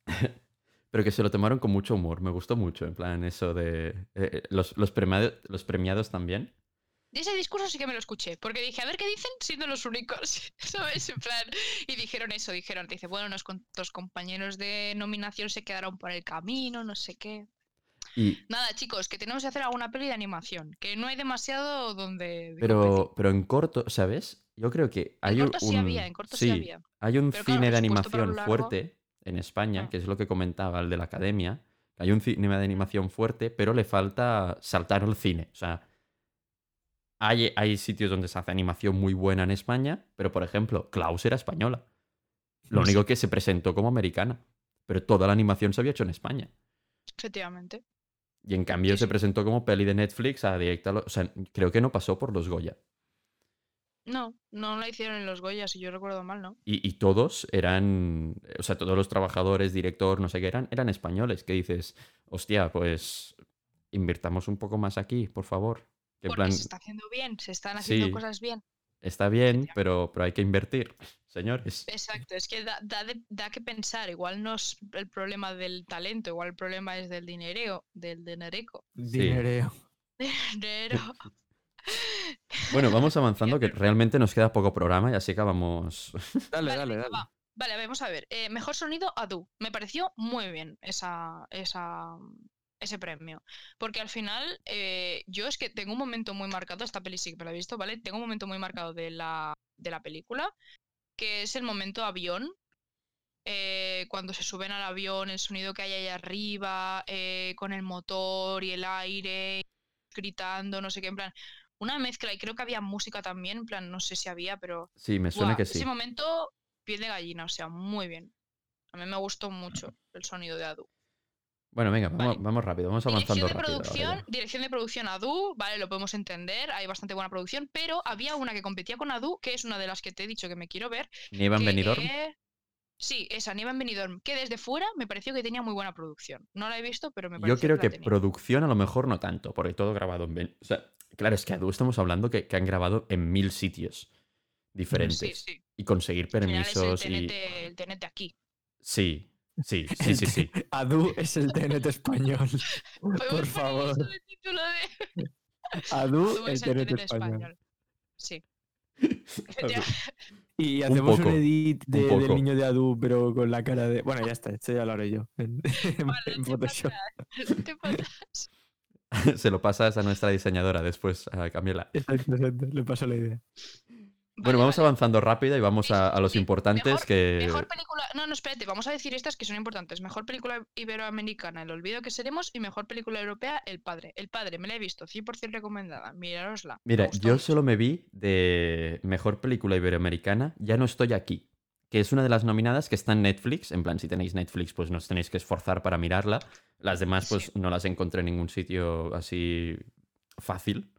Pero que se lo tomaron con mucho humor. Me gustó mucho, en plan, eso de... eh, los, los, premiado- los premiados también. Y ese discurso sí que me lo escuché, porque dije, a ver qué dicen siendo los únicos, ¿sabes? En plan, y dijeron eso, dijeron, dice, bueno, nuestros compañeros de nominación se quedaron por el camino, no sé qué. Y, Nada, chicos, que tenemos que hacer alguna peli de animación, que no hay demasiado donde... pero, pero en corto, ¿sabes? Yo creo que hay en un... sí había, en corto sí, había. Hay un Pero claro, cine de animación fuerte en España, Ah. que es lo que comentaba el de la academia. Hay un cine de animación fuerte, pero le falta saltar al cine. O sea, hay, hay sitios donde se hace animación muy buena en España, pero por ejemplo, Klaus era española. Lo único que se presentó como americana. Pero toda la animación se había hecho en España. Efectivamente. Y en cambio Sí, se presentó como peli de Netflix a directa. O sea, creo que no pasó por los Goya. No, no la hicieron en los Goya, si yo recuerdo mal, ¿no? Y, y todos eran, o sea, todos los trabajadores, director, no sé qué eran, eran españoles. Que dices, hostia, pues invirtamos un poco más aquí, por favor. Porque plan, se está haciendo bien, se están haciendo Sí. cosas bien. Está bien, pero, pero hay que invertir, señores. Exacto, es que da, da, de- da que pensar, igual no es el problema del talento, igual el problema es del dinereo, del dinereco. Dinereo. Dinero. Bueno, vamos avanzando, que realmente nos queda poco programa y así acabamos. Dale, dale, dale. va. Vale, vamos a ver. Eh, mejor sonido Adu. Me pareció muy bien esa, esa, ese premio. Porque al final, eh, yo es que tengo un momento muy marcado, esta peli sí que me la he visto, ¿vale? Tengo un momento muy marcado de la, de la película, que es el momento avión. eh, cuando se suben al avión, el sonido que hay ahí arriba, eh, con el motor y el aire, gritando, no sé qué, en plan, una mezcla, y creo que había música también, en plan, no sé si había, pero Sí, me suena que sí. Ese momento, piel de gallina, o sea, muy bien. A mí me gustó mucho el sonido de Adu. Bueno, venga, vamos, Vale. vamos rápido, vamos Dirección avanzando de rápido. ahora producción, dirección de producción Adu, vale, lo podemos entender, hay bastante buena producción, pero había una que competía con Adu, que es una de las que te he dicho que me quiero ver. Nieva en Benidorm. Sí, esa, Nieva en Benidorm, que desde fuera me pareció que tenía muy buena producción. No la he visto, pero me pareció Yo creo la que tenía. producción a lo mejor no tanto, porque todo grabado en... Ben- O sea, claro, es que Adu estamos hablando que, que han grabado en mil sitios diferentes. Sí, sí. Y conseguir es el permisos y... el tenete aquí. Sí, sí, sí, sí, sí. Adu es el TNT español. Por favor. de título de Adu, el es el TNT español. español. Sí. Y hacemos un, poco, edit de- del niño de Adu, pero con la cara de. Bueno, ya está, esto ya lo haré yo. En, en- Vale, en te Photoshop. pasas, te pasas. Se lo pasas a nuestra diseñadora después, a Camila. Exacto, exacto, le paso la idea. Bueno, Vale, vamos vale. avanzando rápido y vamos a, a los Sí, importantes mejor- que... Mejor película. No, no, espérate, vamos a decir estas que son importantes. Mejor película iberoamericana, El olvido que seremos. Y mejor película europea, El padre. El padre, me la he visto, 100% recomendada. Mirárosla. me Mira, yo mucho. solo me vi de mejor película iberoamericana, Ya no estoy aquí, que es una de las nominadas que está en Netflix. En plan, si tenéis Netflix, pues no os tenéis que esforzar para mirarla. Las demás, pues Sí. no las encontré en ningún sitio así fácil,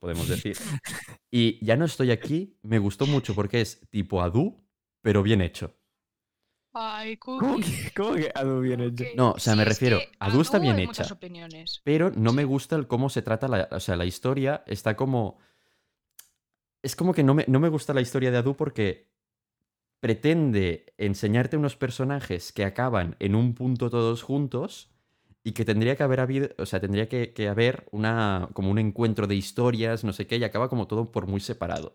podemos decir. Y Ya no estoy aquí, me gustó mucho porque es tipo Adu, pero bien hecho. Ay, ¿Cómo que, cómo que Adu bien hecho? No, o sea, me es refiero, que Adu está bien hecha. opiniones. pero no me gusta el cómo se trata la, o sea, la historia está como es como que no me, no me gusta la historia de Adu porque pretende enseñarte unos personajes que acaban en un punto todos juntos y que tendría que haber habido, o sea, tendría que, que haber una como un encuentro de historias, no sé qué, y acaba como todo por muy separado.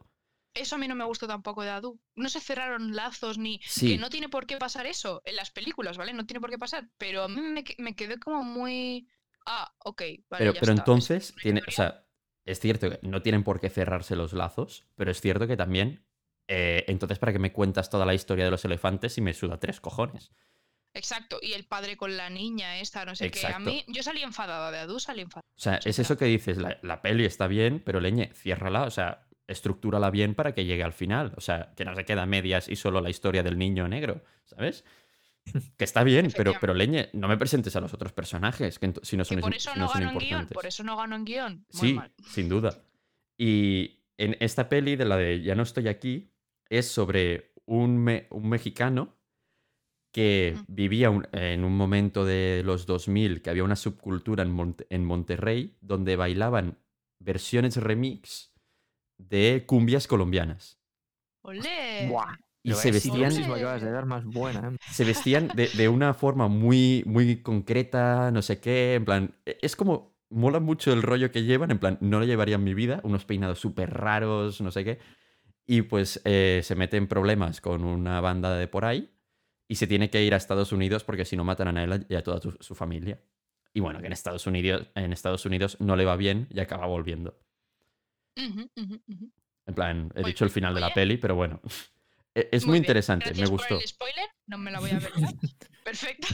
Eso a mí no me gustó tampoco de Adu. No se cerraron lazos ni. Sí. Que no tiene por qué pasar eso en las películas, ¿vale? No tiene por qué pasar. Pero a mí me, me quedé como muy. Ah, ok, vale. pero ya pero está. Entonces tiene, o sea, es cierto que no tienen por qué cerrarse los lazos, pero es cierto que también eh, entonces para qué me cuentas toda la historia de los elefantes y me suda tres cojones. Exacto, y el padre con la niña esta, no sé qué. A mí, yo salí enfadada de Adu, salí enfadada. O sea, es eso que dices, la, la peli está bien, pero leñe, ciérrala, o sea, estructúrala bien para que llegue al final. O sea, que no se queda medias y solo la historia del niño negro, ¿sabes? Que está bien, pero, pero leñe, no me presentes a los otros personajes, que si no Que son, por es- eso no, no ganó en guion, importantes. por eso no ganó en guion. Muy Sí, mal. sin duda. Y en esta peli de la de Ya no estoy aquí, es sobre un, me- un mexicano que vivía un- en un momento de los 2000 que había una subcultura en, en Monterrey donde bailaban versiones remix de cumbias colombianas. ¡Olé! Buah. Y se vestían, sinopsis me acabas de dar más buena, ¿eh? se vestían de, de una forma muy, muy concreta, no sé qué, en plan, e- es como, mola mucho el rollo que llevan, en plan, no lo llevaría en mi vida, unos peinados súper raros, no sé qué, y pues eh, se mete en problemas con una banda de por ahí y se tiene que ir a Estados Unidos porque si no matan a él y a toda su, su familia. Y bueno, que en Estados, Unidos, en Estados Unidos no le va bien y acaba volviendo. En plan, he Muy dicho el final de la peli, pero bueno, e- es muy, interesante, Gracias me por gustó. el spoiler, no me la voy a ver. Perfecto.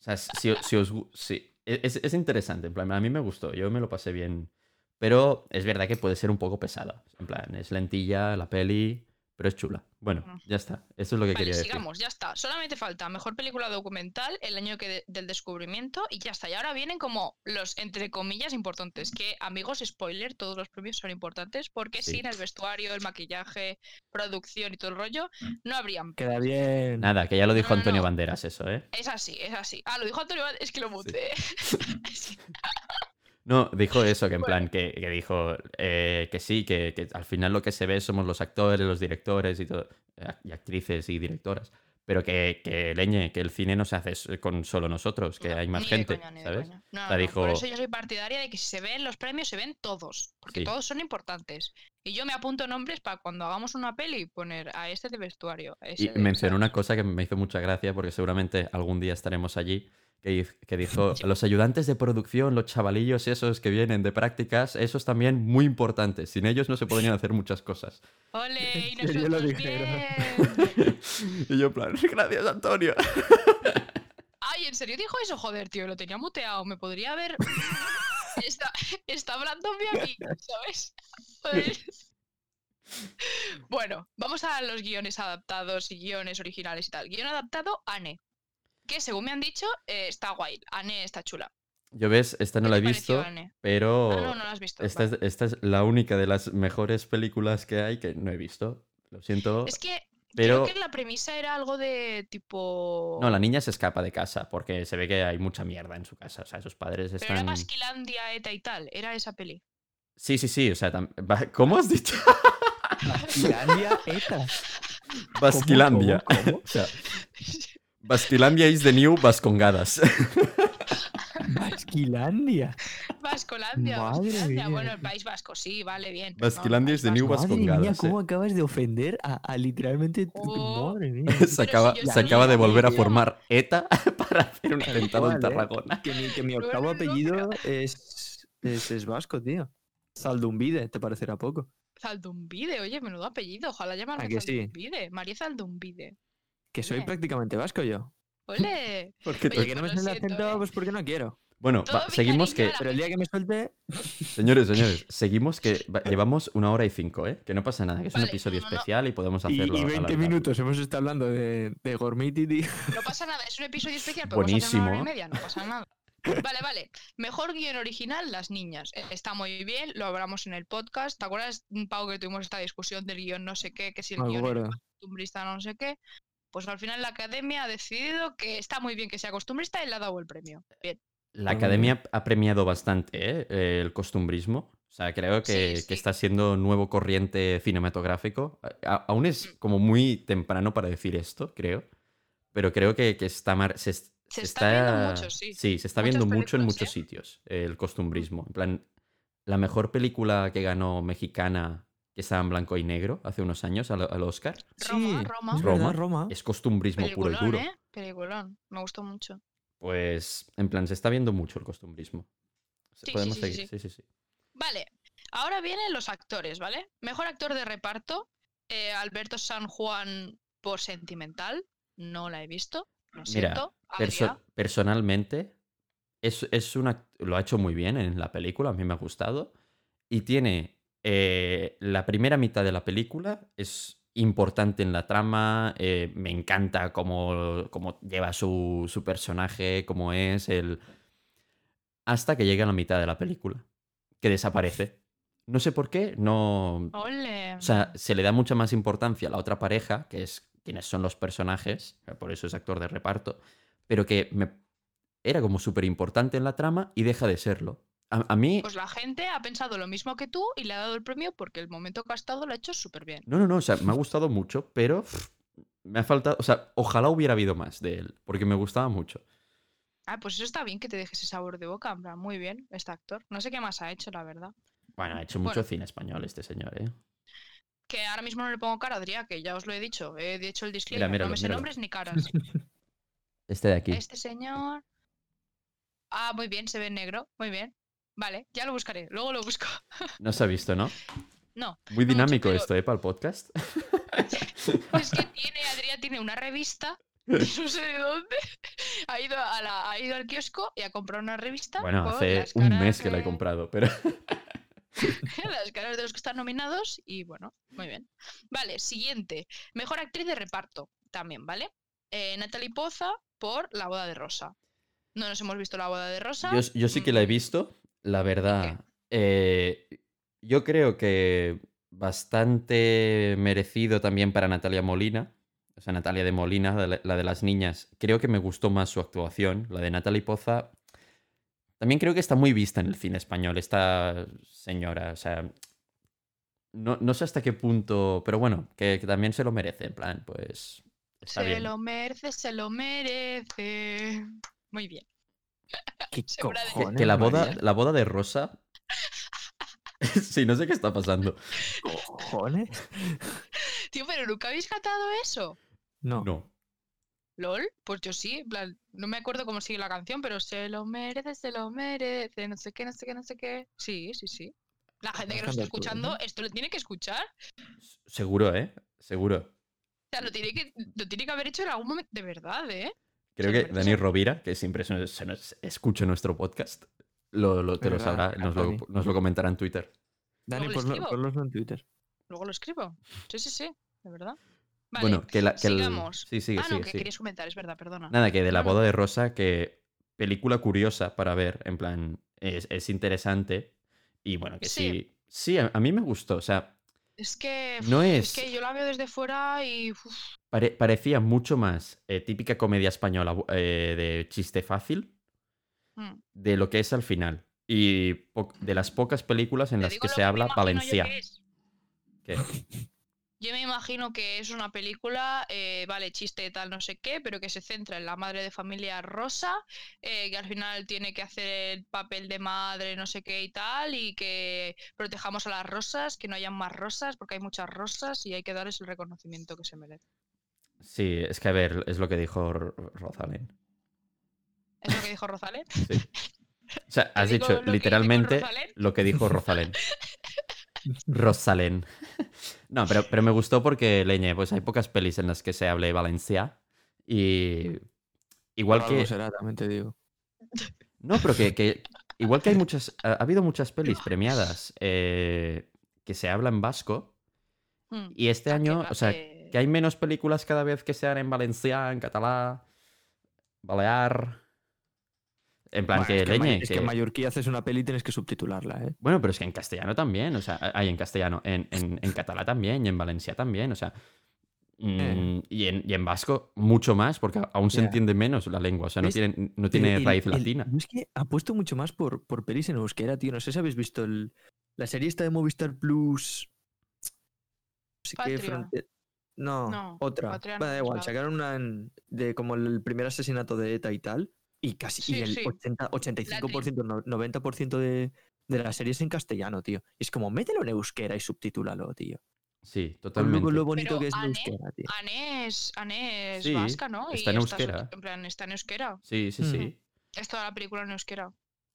O sea, si, si os... sí, e, es, es interesante, en plan, a mí me gustó, yo me lo pasé bien. Pero es verdad que puede ser un poco pesada. En plan, es lentilla la peli, pero es chula. Bueno, ya está. Eso es lo que Vale, quería decir. sigamos, ya está. Solamente falta mejor película documental, el año que de- del descubrimiento, y ya está. Y ahora vienen como los, entre comillas, importantes. Que, amigos, spoiler, todos los premios son importantes, porque Sí. sin el vestuario, el maquillaje, producción y todo el rollo, no habrían. Queda bien. Nada, que ya lo dijo No, no, Antonio no. Banderas eso, ¿eh? Es así, es así. Ah, lo dijo Antonio, Val- es que lo muté. Sí. No, dijo eso, que en plan, que, que dijo eh, que sí, que, que al final lo que se ve somos los actores, los directores y todo, eh, y actrices y directoras. Pero que, que leñe, que el cine no se hace con solo nosotros, que No, hay más ni de gente, coña, ni de ¿sabes? coña. No, no, dijo- Por eso yo soy partidaria de que si se ven los premios, se ven todos. Porque Sí. todos son importantes. Y yo me apunto nombres para cuando hagamos una peli poner a este de vestuario. a ese Y de- mencionó una cosa que me hizo mucha gracia, porque seguramente algún día estaremos allí, que, di- que dijo, los ayudantes de producción, los chavalillos esos que vienen de prácticas, esos también muy importantes. Sin ellos no se podrían hacer muchas cosas. ¡Ole! Y lo nosotros dijeron. bien. y yo en plan, gracias Antonio. Ay, ¿en serio dijo eso? Joder, tío, lo tenía muteado. Me podría haber. Está, está hablándome a mí, ¿sabes? Joder. Bueno, vamos a los guiones adaptados y guiones originales y tal. Guión adaptado, Anne. Que según me han dicho, eh, está guay. Anne está chula. Yo ves, esta no ¿Qué la he pareció, visto, pero Ah, no, no la has visto. esta, vale. es, esta es la única de las mejores películas que hay que no he visto. Lo siento. Es que pero- creo que la premisa era algo de tipo. No, la niña se escapa de casa porque se ve que hay mucha mierda en su casa. O sea, sus padres Pero era están. Basquilandia, ETA y tal. Era esa peli. Sí, sí, sí. O sea, tam- ¿cómo has dicho? Finlandia, ETA. Basquilandia. cómo, cómo? O sea, Basquilandia is the new Vascongadas. Basquilandia. Vascolandia. Madre. Bueno, el País Vasco, sí, vale, bien. Basquilandia is the new Madre mía, Vascongadas. ¿cómo eh. acabas de ofender a, a literalmente... tu- Oh. Madre mía. Se acaba, si yo se sí acaba de volver a formar ETA para hacer un atentado en. Tarragona. Que mi, que mi No, octavo no, no, apellido es, es, es vasco, tío. Zaldumbide, ¿te parecerá poco? Zaldumbide, oye, menudo apellido. Ojalá llamarme ¿A que sí? Zaldumbide. María Zaldumbide. Que soy Bien. prácticamente vasco yo. Ole. Porque Oye, no me pues sale el siento, acento, ¿eh? pues porque no quiero. Bueno, Todo va, mi seguimos que. Pero el día que me suelte, Señores, señores, seguimos que va- llevamos una hora y cinco, ¿eh? Que no pasa nada, que es un Vale, episodio no, no, no. especial y podemos y, hacerlo. y 20 alargar. minutos hemos estado hablando de, de Gormiti, tío. No pasa nada, es un episodio especial, podemos hacer una hora y Buenísimo. media, no pasa nada. Vale, vale. Mejor guion original, Las Niñas. Eh, Está muy bien, lo hablamos en el podcast. ¿Te acuerdas, Pau, que tuvimos esta discusión del guion no sé qué, que si el Me guion acuerdo. costumbrista no sé qué? Pues al final la academia ha decidido que está muy bien que sea costumbrista y le ha dado el premio. Bien. La academia ha premiado bastante ¿eh? El costumbrismo. O sea, creo que, Sí, que sí. está siendo nuevo corriente cinematográfico. A- aún es como muy temprano para decir esto, creo. Pero creo que, que está mar- se, es- Se se está viendo mucho, sí. se está Muchas viendo mucho en muchos ¿eh? sitios el costumbrismo. En plan, la mejor película que ganó mexicana que estaba en blanco y negro hace unos años al, al Oscar Roma, Sí, Roma. es Roma. Roma. es costumbrismo puro y duro. ¿eh? Peliculón. Me gustó mucho. Pues, en plan, se está viendo mucho el costumbrismo. Se- Sí, Podemos sí, sí, seguir. sí. Sí, sí, sí. Vale, ahora vienen los actores, ¿vale? Mejor actor de reparto, eh, Alberto San Juan por Sentimental. No la he visto. Lo Mira, siento. Perso- personalmente, es, es una, lo ha hecho muy bien en la película, a mí me ha gustado. Y tiene eh, la primera mitad de la película, es importante en la trama, eh, me encanta cómo, cómo lleva su, su personaje, cómo es, el... hasta que llega a la mitad de la película, que desaparece. No sé por qué, no... Ole. O sea, se le da mucha más importancia a la otra pareja, que es quienes son los personajes, eh, por eso es actor de reparto, pero que me era como súper importante en la trama y deja de serlo. A, a mí... Pues la gente ha pensado lo mismo que tú y le ha dado el premio porque el momento que ha estado lo ha hecho súper bien. No, no, no, o sea, me ha gustado mucho, pero pff, me ha faltado, o sea, ojalá hubiera habido más de él, porque me gustaba mucho. Ah, pues eso está bien que te dejes ese sabor de boca. Muy bien, este actor. No sé qué más ha hecho, la verdad. Bueno, ha hecho mucho Bueno. cine español este señor, ¿eh? Que ahora mismo no le pongo cara a Adrià, que ya os lo he dicho. He hecho el disclaimer. no míralo, me sé míralo. nombres ni caras. Este de aquí. Este señor. Ah, muy bien, se ve en negro. Muy bien. Vale, ya lo buscaré. Luego lo busco. No se ha visto, ¿no? No. Muy No mucho, dinámico pero- esto, ¿eh? Para el podcast. Es que tiene, Adrián tiene una revista. No sé de dónde. Ha ido, a la- ha ido al kiosco y ha comprado una revista. Bueno, hace un mes que la he comprado, pero... Las caras de los que están nominados y bueno, muy bien. Vale, siguiente. Mejor actriz de reparto también, ¿vale? Eh, Natalie Poza por La boda de Rosa. No nos hemos visto La boda de Rosa. Yo, yo sí que la he Mm, visto, la verdad. eh, yo creo que bastante merecido también para Natalia Molina. O sea, Natalia de Molina, la de, la de las niñas. Creo que me gustó más su actuación. La de Natalie Poza. También creo que está muy vista en el cine español, esta señora. O sea, no, no sé hasta qué punto. Pero bueno, que, que también se lo merece. En plan, pues. Está Se bien. lo merece, se lo merece. Muy bien. ¿Qué Segura de- Que- cojones, que la boda, María? la boda de Rosa. sí, no sé qué está pasando. ¿Cojones? Tío, pero nunca habéis cantado eso. No. No. ¿Lol? Pues yo sí, en plan, no me acuerdo cómo sigue la canción, pero se lo merece, se lo merece, no sé qué, no sé qué, no sé qué. Sí, sí, sí. La gente que nos está tú, escuchando, ¿no? esto lo tiene que escuchar. Seguro, ¿eh? Seguro. O sea, lo tiene que, lo tiene que haber hecho en algún momento. De verdad, ¿eh? Creo que. Dani Rovira, que siempre se nos, se nos escucha nuestro podcast, lo, lo- te lo sabrá, nos lo, nos lo comentará en Twitter. Dani, ponlo, en Twitter. Luego lo escribo. Sí, sí, sí, de verdad. Vale, bueno, que la. Que el- sigamos. Sí, sigue, ah, no, sigue, que sigue. querías comentar, es verdad, perdona. Nada, que de la boda de Rosa, que película curiosa para ver, en plan, es, es interesante. Y bueno, que sí. Sí. Sí, a, a mí me gustó. O sea, Es que. No uf, es- que yo la veo desde fuera y. pare- parecía mucho más eh, típica comedia española eh, de chiste fácil mm. de lo que es al final. Y de las pocas películas en Te las que se me habla que es. ¿Qué? Yo me imagino que es una película, eh, vale, chiste tal, no sé qué, pero que se centra en la madre de familia Rosa, eh, que al final tiene que hacer el papel de madre, no sé qué y tal, y que protejamos a las rosas, que no hayan más rosas, porque hay muchas rosas y hay que darles el reconocimiento que se merecen. Sí, es que a ver, es lo que dijo Rosalén. ¿Es lo que dijo Rosalén? Sí. O sea, has dicho literalmente lo que dijo Rosalén. Rosalén. No, pero, pero me gustó porque, leñe, pues hay pocas pelis en las que se hable valencià. Y. Igual que. será, también te digo. No, pero que, que- igual que hay muchas. Ha, ha habido muchas pelis premiadas eh, que se hablan vasco. Mm. Y este Ah, año, o sea, que hay menos películas cada vez que sean en valencià, en catalá, balear. En plan, Bueno, que es que, en leñe. es que en mallorquí haces una peli y tienes que subtitularla, ¿eh? Bueno, pero es que en castellano también, o sea, hay en castellano, en, en, en catalá también y en valencià también, o sea. mm, y, en, y en vasco mucho más, porque aún se entiende menos la lengua, o sea, no tiene, no tiene el- raíz el- latina. yo es que apuesto mucho más por, por pelis en euskera, tío. No sé si habéis visto el- la serie esta de Movistar Plus. No sé qué Patria. fronte- No, No, otra. Patria no Va, da igual, sacaron una en- de como el primer asesinato de ETA y tal. Y casi Sí, y el sí. 80, 85%, no- 90% de, de la serie es en castellano, tío. Y es como, mételo en euskera y subtitúlalo, tío. Sí, totalmente. Lo, lo bonito Pero que es en Ane- euskera, tío. Anne es, Anne es Sí, vasca, ¿no? está en Y euskera. sub- en plan, está en euskera. Sí, sí, Mm. sí. Es toda la película en euskera.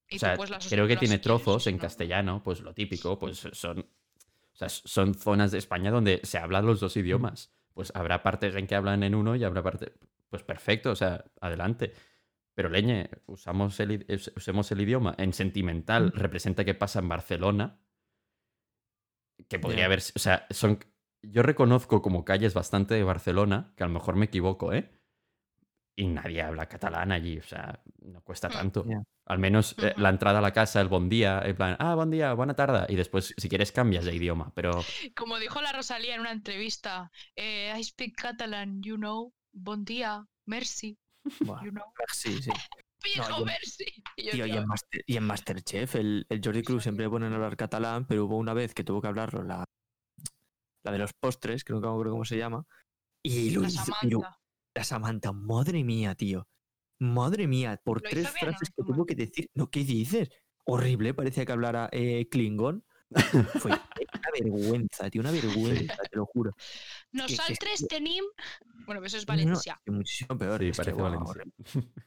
Y O tú, sea, pues, creo que tiene trozos en no. castellano, pues lo típico, pues son, o sea, son zonas de España donde se hablan los dos idiomas. Pues habrá partes en que hablan en uno y habrá partes, pues perfecto, o sea, adelante. Pero leñe, usamos el, usemos el idioma en sentimental, representa que pasa en Barcelona, que podría haber, o sea, son, yo reconozco como calles bastante de Barcelona, que a lo mejor me equivoco, ¿eh? Y nadie habla catalán allí, o sea, no cuesta Mm. tanto. Al menos eh, la entrada a la casa, el buen día, en plan, ah, buen día, buena tarde. Y después, si quieres, cambias de idioma. Pero Como dijo la Rosalía en una entrevista, eh, I speak Catalan, you know, bon día, merci, You know. sí, sí. Yo- Tío, y, en Master- y en Masterchef, el, el Jordi Cruz siempre ponen a hablar catalán, pero hubo una vez que tuvo que hablarlo, la, la de los postres, que nunca me acuerdo cómo se llama, y lo la hizo, Samantha. la Samantha, madre mía, tío. Madre mía, por ¿Lo tres bien frases que tuvo que decir. No, ¿qué dices? Horrible, parecía que hablara eh, Klingon. Fue una vergüenza, tío, una vergüenza, te lo juro. Nosaltres tenim... Bueno, pues eso es no, no, Valencia. es muchísimo peor. sí, es que, parece Valencia.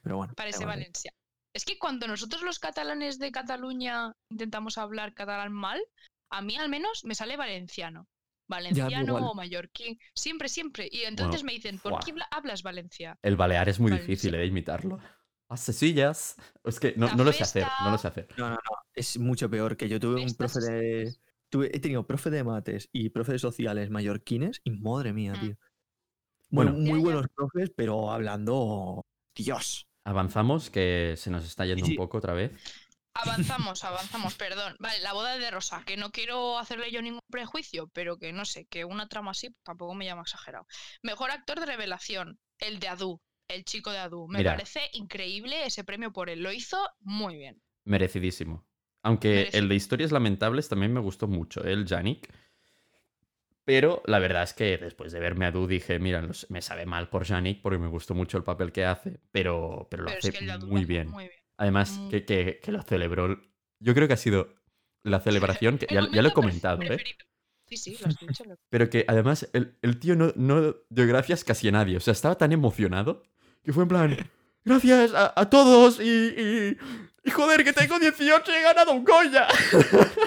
Pero bueno. Parece. Valencia. Es que cuando nosotros los catalanes de Cataluña intentamos hablar catalán mal, a mí al menos me sale valenciano. Valenciano o mallorquín. Siempre, siempre. Y entonces me dicen, ¿por fuá. qué habla- hablas Valencia? el balear es muy Valencia. difícil de imitarlo. Las sesillas. Es que no, no lo sé hacer, no lo sé hacer. No, no, no. Es mucho peor que yo tuve un profe de. Tuve, he tenido profe de mates y profe de sociales mallorquines y madre mía, Mm. tío. Bueno. Bueno, muy buenos profes, pero hablando. Dios. Avanzamos, que se nos está yendo Sí, un poco otra vez. Avanzamos, avanzamos, perdón. Vale, la boda de Rosa, que no quiero hacerle yo ningún prejuicio, pero que no sé, que una trama así tampoco me llama exagerado. Mejor actor de revelación, el de Adu, el chico de Adu. Me Mira. parece increíble ese premio por él. Lo hizo muy bien. Merecidísimo. Aunque el de historias lamentables también me gustó mucho, ¿eh? el Yannick. Pero la verdad es que después de verme a Du dije, mira, me sabe mal por Yannick porque me gustó mucho el papel que hace, pero, pero lo Pero hace es que muy bien. muy bien. Además, que, que- que lo celebró. Yo creo que ha sido la celebración, que ya, ya lo he comentado, ¿eh? Sí, sí, lo has dicho. Pero que además el, el tío no, no dio gracias casi a nadie. O sea, estaba tan emocionado que fue en plan, gracias a, a todos y, y, y joder, que tengo 18 y he ganado un Goya.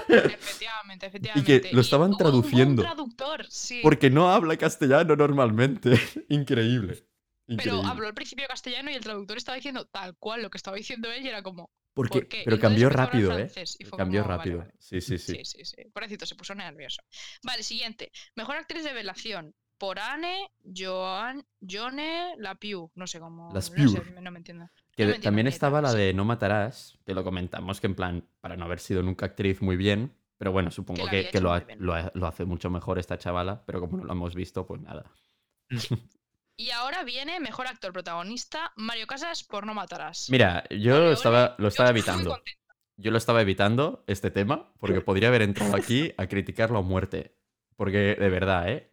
Efectivamente, efectivamente. lo estaban hubo- hubo un traduciendo. traductor, sí. Porque no habla castellano normalmente. Increíble. Pero habló al principio castellano y el traductor estaba diciendo tal cual lo que estaba diciendo él y era como, Porque- ¿por qué? Y pero cambió rápido, ¿eh? y Cambió como, vale, rápido. vale. Sí, sí, sí. Sí, sí, sí. Pobrecito, se puso nervioso. Vale, siguiente. Mejor actriz de revelación. Por Anne, Joan, Jone, la Piu, no sé cómo. Las no, sé, Piur. no me entiendo. Que No me también estaba la de No Matarás, que lo comentamos, que en plan, para no haber sido nunca actriz muy bien, pero bueno, supongo que, que lo, ha- lo ha- lo hace mucho mejor esta chavala, pero como no lo hemos visto, pues nada. Y ahora viene mejor actor protagonista, Mario Casas por No Matarás. Mira, yo estaba, lo estaba evitando. Yo lo estaba evitando, este tema, porque podría haber entrado aquí a criticarlo a muerte. Porque, de verdad, ¿eh?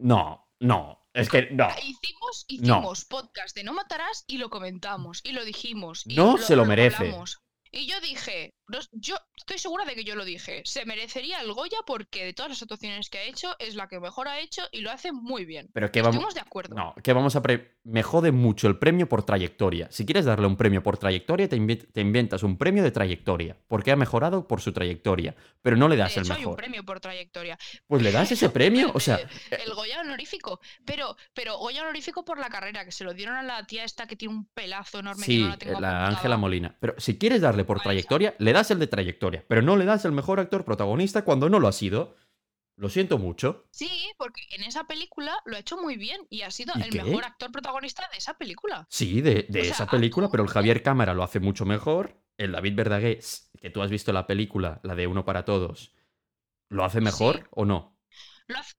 No, no, es que no. Hicimos, No. hicimos podcast de No Matarás y lo comentamos y lo dijimos. y No se lo merece. hablamos. Y yo dije, no- yo estoy segura de que yo lo dije, se merecería el Goya porque de todas las actuaciones que ha hecho es la que mejor ha hecho y lo hace muy bien. Pero que vamos. De acuerdo. No, que vamos a. pre- Me jode mucho el premio por trayectoria. Si quieres darle un premio por trayectoria, te, te inventas un premio de trayectoria. Porque ha mejorado por su trayectoria. Pero no le de das el hecho, hay un mejor. premio por trayectoria. Pues le das ese premio. O sea, El, Goya honorífico. Pero, pero Goya honorífico por la carrera, que se lo dieron a la tía esta que tiene un pelazo enorme. que sí, no la apuntada. Ángela Molina. Pero si quieres darle por A esa. trayectoria, le das el de trayectoria. Pero no le das el mejor actor protagonista cuando no lo ha sido. Lo siento mucho. Sí, porque en esa película lo ha hecho muy bien y ha sido ¿Y el qué? mejor actor protagonista de esa película. Sí, de, de O sea, esa película, pero el Javier Cámara lo hace mucho mejor. El David Verdaguer, s- que tú has visto la película, la de Uno para Todos, ¿lo hace mejor Sí. o no? Lo hace-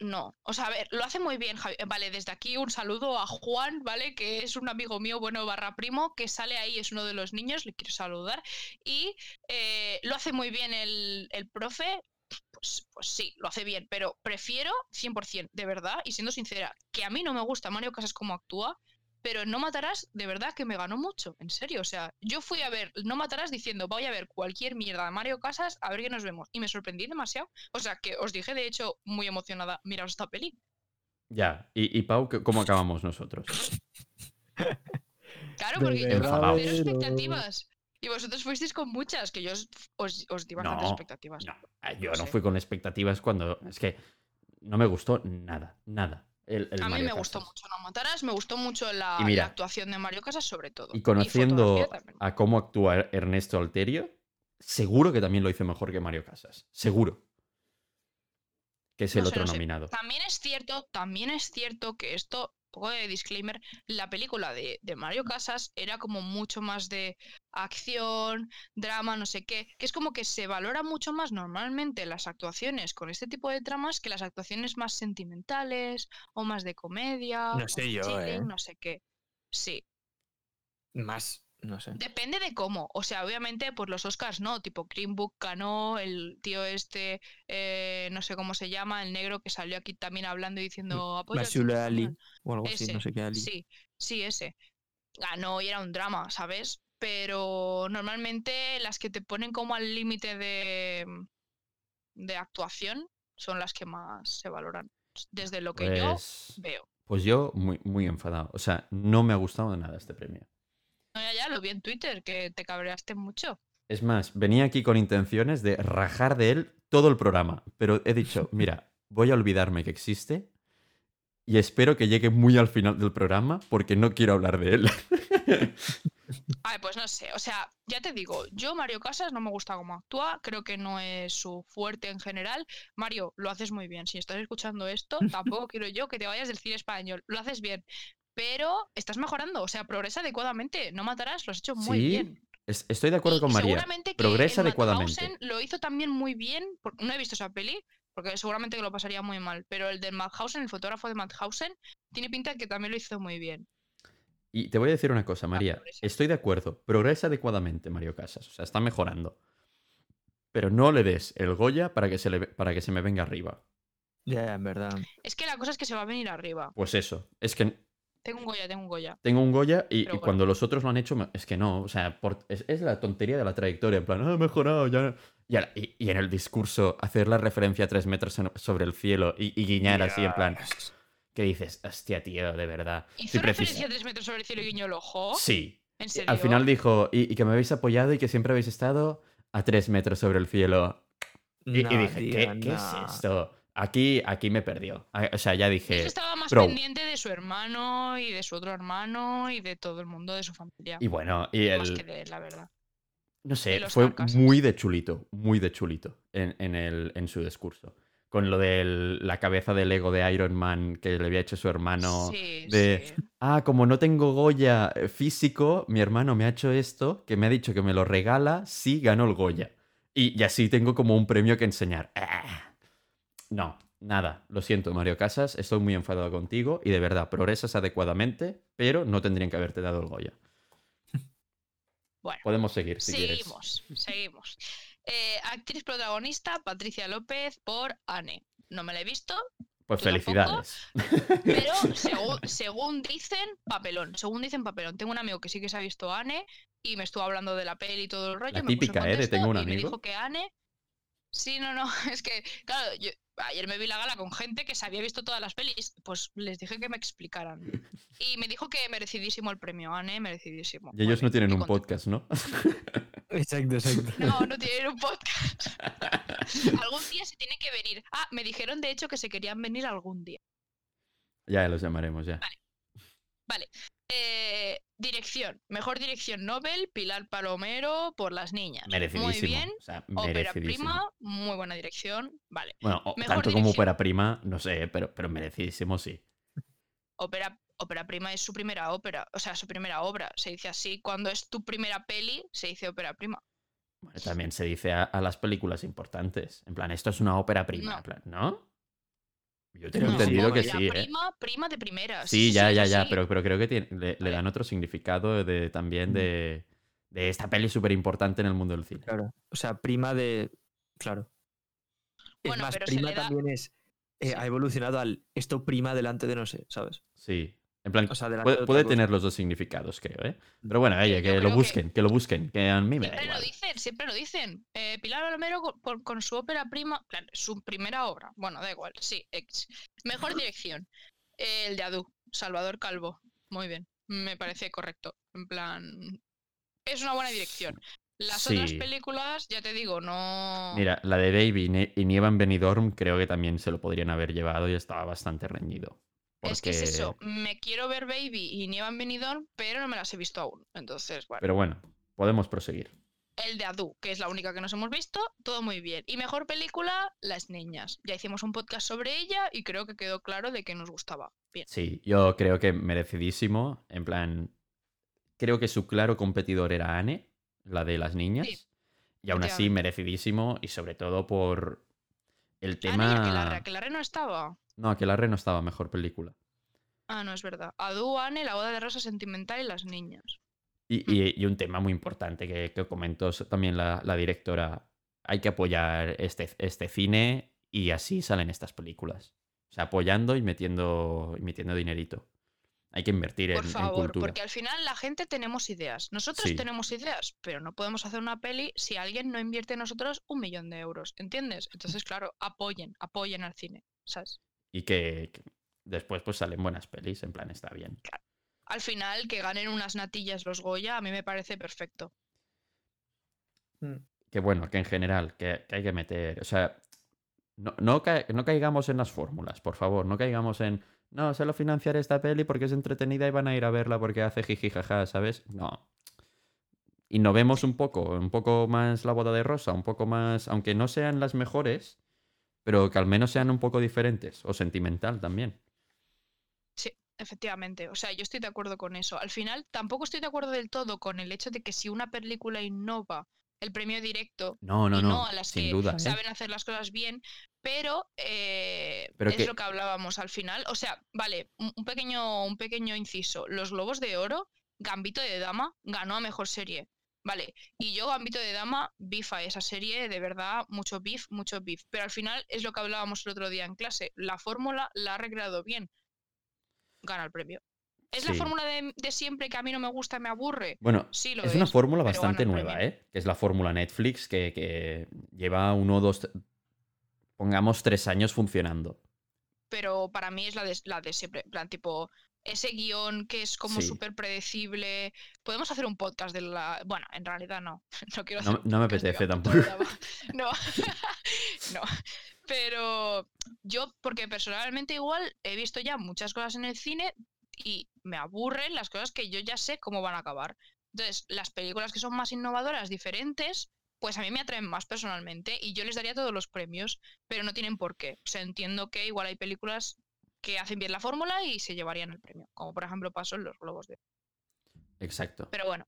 no, o sea, a ver, lo hace muy bien, Javi- Vale, desde aquí un saludo a Juan, ¿vale? Que es un amigo mío, bueno, barra primo, que sale ahí, es uno de los niños, le quiero saludar. Y eh, lo hace muy bien el, el profe. Pues, pues sí, lo hace bien, pero prefiero 100%, de verdad, y siendo sincera, que a mí no me gusta Mario Casas como actúa, pero No Matarás, de verdad que me ganó mucho, en serio. O sea, yo fui a ver No Matarás diciendo, voy a ver cualquier mierda de Mario Casas, a ver qué nos vemos. Y me sorprendí demasiado. O sea, que os dije, de hecho, muy emocionada, miraos esta peli. Ya. Y, y Pau, ¿qué- ¿cómo acabamos nosotros? Claro, porque yo verdad. cero expectativas. Y vosotros fuisteis con muchas, que yo os, os, os di bastantes No, expectativas. No, yo No no sé. fui con expectativas cuando. Es que no me gustó nada, nada. El, el a mí Mario me gustó mucho No Matarás, me gustó mucho la, Y mira, la actuación de Mario Casas, sobre todo. Y conociendo a cómo actúa Ernesto Alterio, seguro que también lo hizo mejor que Mario Casas. Seguro. Que es el No otro sé. nominado. También es cierto, también es cierto que esto, poco de disclaimer, la película de, de Mario Casas era como mucho más de acción, drama, no sé qué, que es como que se valora mucho más normalmente las actuaciones con este tipo de tramas que las actuaciones más sentimentales o más de comedia, No sé yo, chilling, ¿eh? no sé qué. Sí, Más, no sé. Depende de cómo. O sea, obviamente, pues los Oscars no. Tipo, Green Book ganó, el tío este, eh, no sé cómo se llama, el negro que salió aquí también hablando y diciendo apoyo Masula cine Ali. español". O algo así, no sé qué Ali. Sí, sí, ese. Ganó y era un drama, ¿sabes? Pero normalmente las que te ponen como al límite de, de actuación son las que más se valoran. Desde lo que yo Pues, veo. pues yo muy, muy enfadado. O sea, no me ha gustado nada este premio. No, ya, ya, lo vi en Twitter, que te cabreaste mucho. Es más, venía aquí con intenciones de rajar de él todo el programa, pero he dicho, mira, voy a olvidarme que existe y espero que llegue muy al final del programa porque no quiero hablar de él. Ay, pues no sé, o sea, ya te digo, yo Mario Casas no me gusta cómo actúa, creo que no es su fuerte en general. Mario, lo haces muy bien, si estás escuchando esto, tampoco quiero yo que te vayas del cine español, lo haces bien, pero estás mejorando, o sea, progresa adecuadamente, no matarás, lo has hecho muy Sí, bien. Es- Estoy de acuerdo Y con María. seguramente que Progresa en adecuadamente. Madhausen lo hizo también muy bien, por- no he visto esa peli, porque seguramente que lo pasaría muy mal, pero el de Madhausen, el fotógrafo de Madhausen, tiene pinta de que también lo hizo muy bien. Y te voy a decir una cosa, María. progresa. Estoy de acuerdo. Progresa adecuadamente, Mario Casas. O sea, está mejorando. Pero no le des el Goya para que se, le, para que se me venga arriba. Ya, en verdad. Es que la cosa es que se va a venir arriba. Pues eso. Es que Tengo un Goya, tengo un Goya. tengo un Goya y, Pero y bueno. cuando los otros lo han hecho, es que no. O sea, por- es, es la tontería de la trayectoria. En plan, ah, he mejorado, ya. Y, a- y- y en el discurso, hacer la referencia a tres metros en- sobre el cielo y, y guiñar así, en plan, que dices, hostia, tío, de verdad. ¿Hizo Sí, referencia a tres metros sobre el cielo y guiñó el ojo? Sí. ¿En serio? Al final dijo, y, y que me habéis apoyado y que siempre habéis estado a tres metros sobre el cielo. Y, No, dije, tío, ¿qué, qué es esto? Aquí, aquí me perdió. O sea, ya dije. estaba más bro. pendiente de su hermano y de su otro hermano y de todo el mundo de su familia. Y bueno, y Más que el. de él, la verdad. No sé, fue Carcasas. muy de chulito, muy de chulito en, en, el, en su discurso. con lo de la cabeza del ego de Iron Man que le había hecho su hermano. Sí, de, sí. ah, como no tengo Goya eh, físico, mi hermano me ha hecho esto, que me ha dicho que me lo regala si gano el Goya. Y, y así tengo como un premio que enseñar. Ah. No, nada. Lo siento, Mario Casas, estoy muy enfadado contigo y de verdad, progresas adecuadamente, pero no tendrían que haberte dado el Goya. Bueno, Podemos seguir si quieres. seguimos, seguimos. Eh, actriz protagonista, Patricia López por Anne. No me la he visto, Pues tampoco. felicidades. pero según, según dicen, papelón. Según dicen, papelón. Tengo un amigo que sí que se ha visto Anne y me estuvo hablando de la peli y todo el rollo. La me puso típica, en ¿eh? De tengo un y Me amigo. dijo que Anne. Sí, no, no. Es que, claro, yo ayer me vi la gala con gente que se había visto todas las pelis. Pues les dije que me explicaran. Y me dijo que merecidísimo el premio, Anne, merecidísimo. Y ellos no tienen un podcast, ¿no? Exacto, exacto. No, no tienen un podcast. algún día se tiene que venir. Ah, me dijeron de hecho que se querían venir algún día. ya los llamaremos, ya. Vale. Eh, dirección. Mejor dirección Nobel, Pilar Palomero por las niñas. Merecidísimo. Muy bien. O sea, Ópera prima, muy buena dirección. Vale. Bueno, o- tanto como dirección. ópera prima, no sé, pero, pero merecidísimo sí. Ópera, ópera prima es su primera ópera, o sea, su primera obra. Se dice así. Cuando es tu primera peli, se dice ópera prima. Bueno, también se dice a, a las películas importantes. En plan, esto es una ópera prima. No. en plan, ¿no? Yo tengo No, entendido que sí, ¿eh? prima, prima de primera. Sí, ya, sí, ya, ya, sí. pero, pero creo que tiene- le, dan otro significado de, también de, de esta peli súper importante en el mundo del cine. Claro. O sea, prima de. Claro. Es Bueno, más, pero se prima le da- también es. eh, Sí. Ha evolucionado al esto prima delante de no sé, ¿sabes? Sí. En plan, O sea, delante puede, tener los dos significados, creo, ¿eh? Pero bueno, yo que lo que- busquen, que... lo busquen, que a mí me da Siempre lo dicen, siempre lo dicen. Eh, Pilar Palomero con, su ópera prima, claro, su primera obra. Bueno, da igual, sí. ex. Mejor dirección. Eh, el de Adu, Salvador Calvo. Muy bien, me parece correcto. En plan, es una buena dirección. Las otras películas, ya te digo, no. Mira, la de Baby y Nieva en Benidorm creo que también se lo podrían haber llevado y estaba bastante reñido. Es que es eso. Me quiero ver Baby y Nieva en Benidorm, pero no me las he visto aún. Entonces, bueno. Pero bueno, podemos proseguir. El de Adu, que es la única que nos hemos visto, todo muy bien. Y mejor película, Las Niñas. Ya hicimos un podcast sobre ella y creo que quedó claro de que nos gustaba. Bien. Sí, yo creo que merecidísimo. En plan, creo que su claro competidor era Anne, la de las niñas. y aún así, merecidísimo. Y sobre todo por el tema. no, y Aquelarre. Aquelarre no estaba. No, Aquelarre no estaba mejor película. Ah, no, es verdad. Adu, Anne, La boda de rosa sentimental y Las Niñas. Y, y- y un tema muy importante que, que comentó también la, la directora. Hay que apoyar este, este cine y así salen estas películas. O sea, apoyando y metiendo, y metiendo dinerito. Hay que invertir en, Por en favor, cultura. porque al final la gente tenemos ideas. Nosotros Sí. tenemos ideas, pero no podemos hacer una peli si alguien no invierte en nosotros un millón de euros. ¿Entiendes? Entonces, claro, apoyen, apoyen al cine. ¿Sabes? Y que, que después pues salen buenas pelis, en plan está bien. Al final, que ganen unas natillas los Goya, a mí me parece perfecto. Mm. Que bueno, que en general, que, que hay que meter. O sea, no, no, ca- no caigamos en las fórmulas, por favor. No caigamos en. No, solo financiar esta peli porque es entretenida y van a ir a verla porque hace jiji jaja, ¿sabes? No. Innovemos un poco, un poco más la boda de rosa, un poco más. Aunque no sean las mejores, pero que al menos sean un poco diferentes. O sentimental también. Sí, efectivamente. O sea, yo estoy de acuerdo con eso. Al final, tampoco estoy de acuerdo del todo con el hecho de que si una película innova el premio directo No, no, y no. no a las sin que duda. ¿eh? saben hacer las cosas bien, pero, eh, Pero es que- lo que hablábamos al final. O sea, vale, un pequeño, un pequeño inciso. Los Globos de Oro, Gambito de Dama, ganó a Mejor Serie. Vale, y yo Gambito de Dama, bifa esa serie, de verdad, mucho beef, mucho beef. Pero al final es lo que hablábamos el otro día en clase. La fórmula la ha recreado bien. Gana el premio. ¿Es la fórmula de, de siempre que a mí no me gusta, me aburre? Bueno, Sí, lo es una fórmula bastante nueva, premio. ¿eh? Que es la fórmula Netflix que, que lleva uno, dos, pongamos tres años funcionando. pero para mí es la de, la de siempre. En plan, tipo, ese guion que es como Sí. súper predecible. Podemos hacer un podcast de la. Bueno, en realidad no. No quiero No- hacer un no me apetece tampoco. No. no. Pero yo, porque personalmente igual he visto ya muchas cosas en el cine y me aburren las cosas que yo ya sé cómo van a acabar. Entonces, las películas que son más innovadoras, diferentes, pues a mí me atraen más personalmente y yo les daría todos los premios, pero no tienen por qué. O sea, entiendo que igual hay películas que hacen bien la fórmula y se llevarían el premio, como por ejemplo pasó en Los Globos de... Exacto. Pero bueno,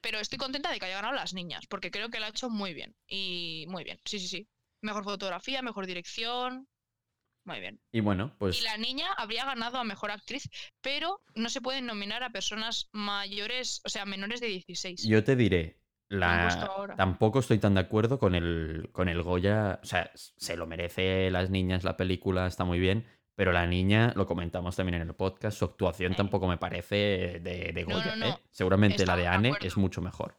pero estoy contenta de que haya ganado las niñas, porque creo que lo ha hecho muy bien. Y muy bien, sí, sí, sí. Mejor fotografía, mejor dirección. Muy bien. Y bueno, pues Y la niña habría ganado a mejor actriz, pero no se pueden nominar a personas mayores, o sea, menores de 16. yo te diré, la... tampoco estoy tan de acuerdo con el, con el Goya. O sea, se lo merece las niñas, la película está muy bien. Pero la niña, lo comentamos también en el podcast, su actuación tampoco me parece de, Goya. no, no. ¿eh? Seguramente la Estamos de de Anne es mucho mejor.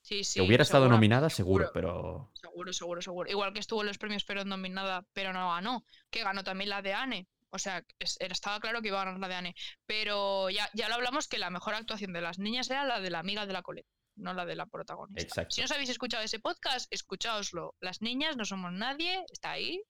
Sí, sí. que hubiera estado nominada, seguro, seguro. pero Seguro, seguro, seguro. Igual que estuvo en los premios, pero nominada, pero no ganó. Que ganó también la de Anne. O sea, es- estaba claro que iba a ganar la de Anne. Pero ya, ya lo hablamos que la mejor actuación de las niñas era la de la amiga de la Colette, no la de la protagonista. Exacto. Si no os habéis escuchado ese podcast, escuchaoslo. Las niñas no somos nadie, está ahí.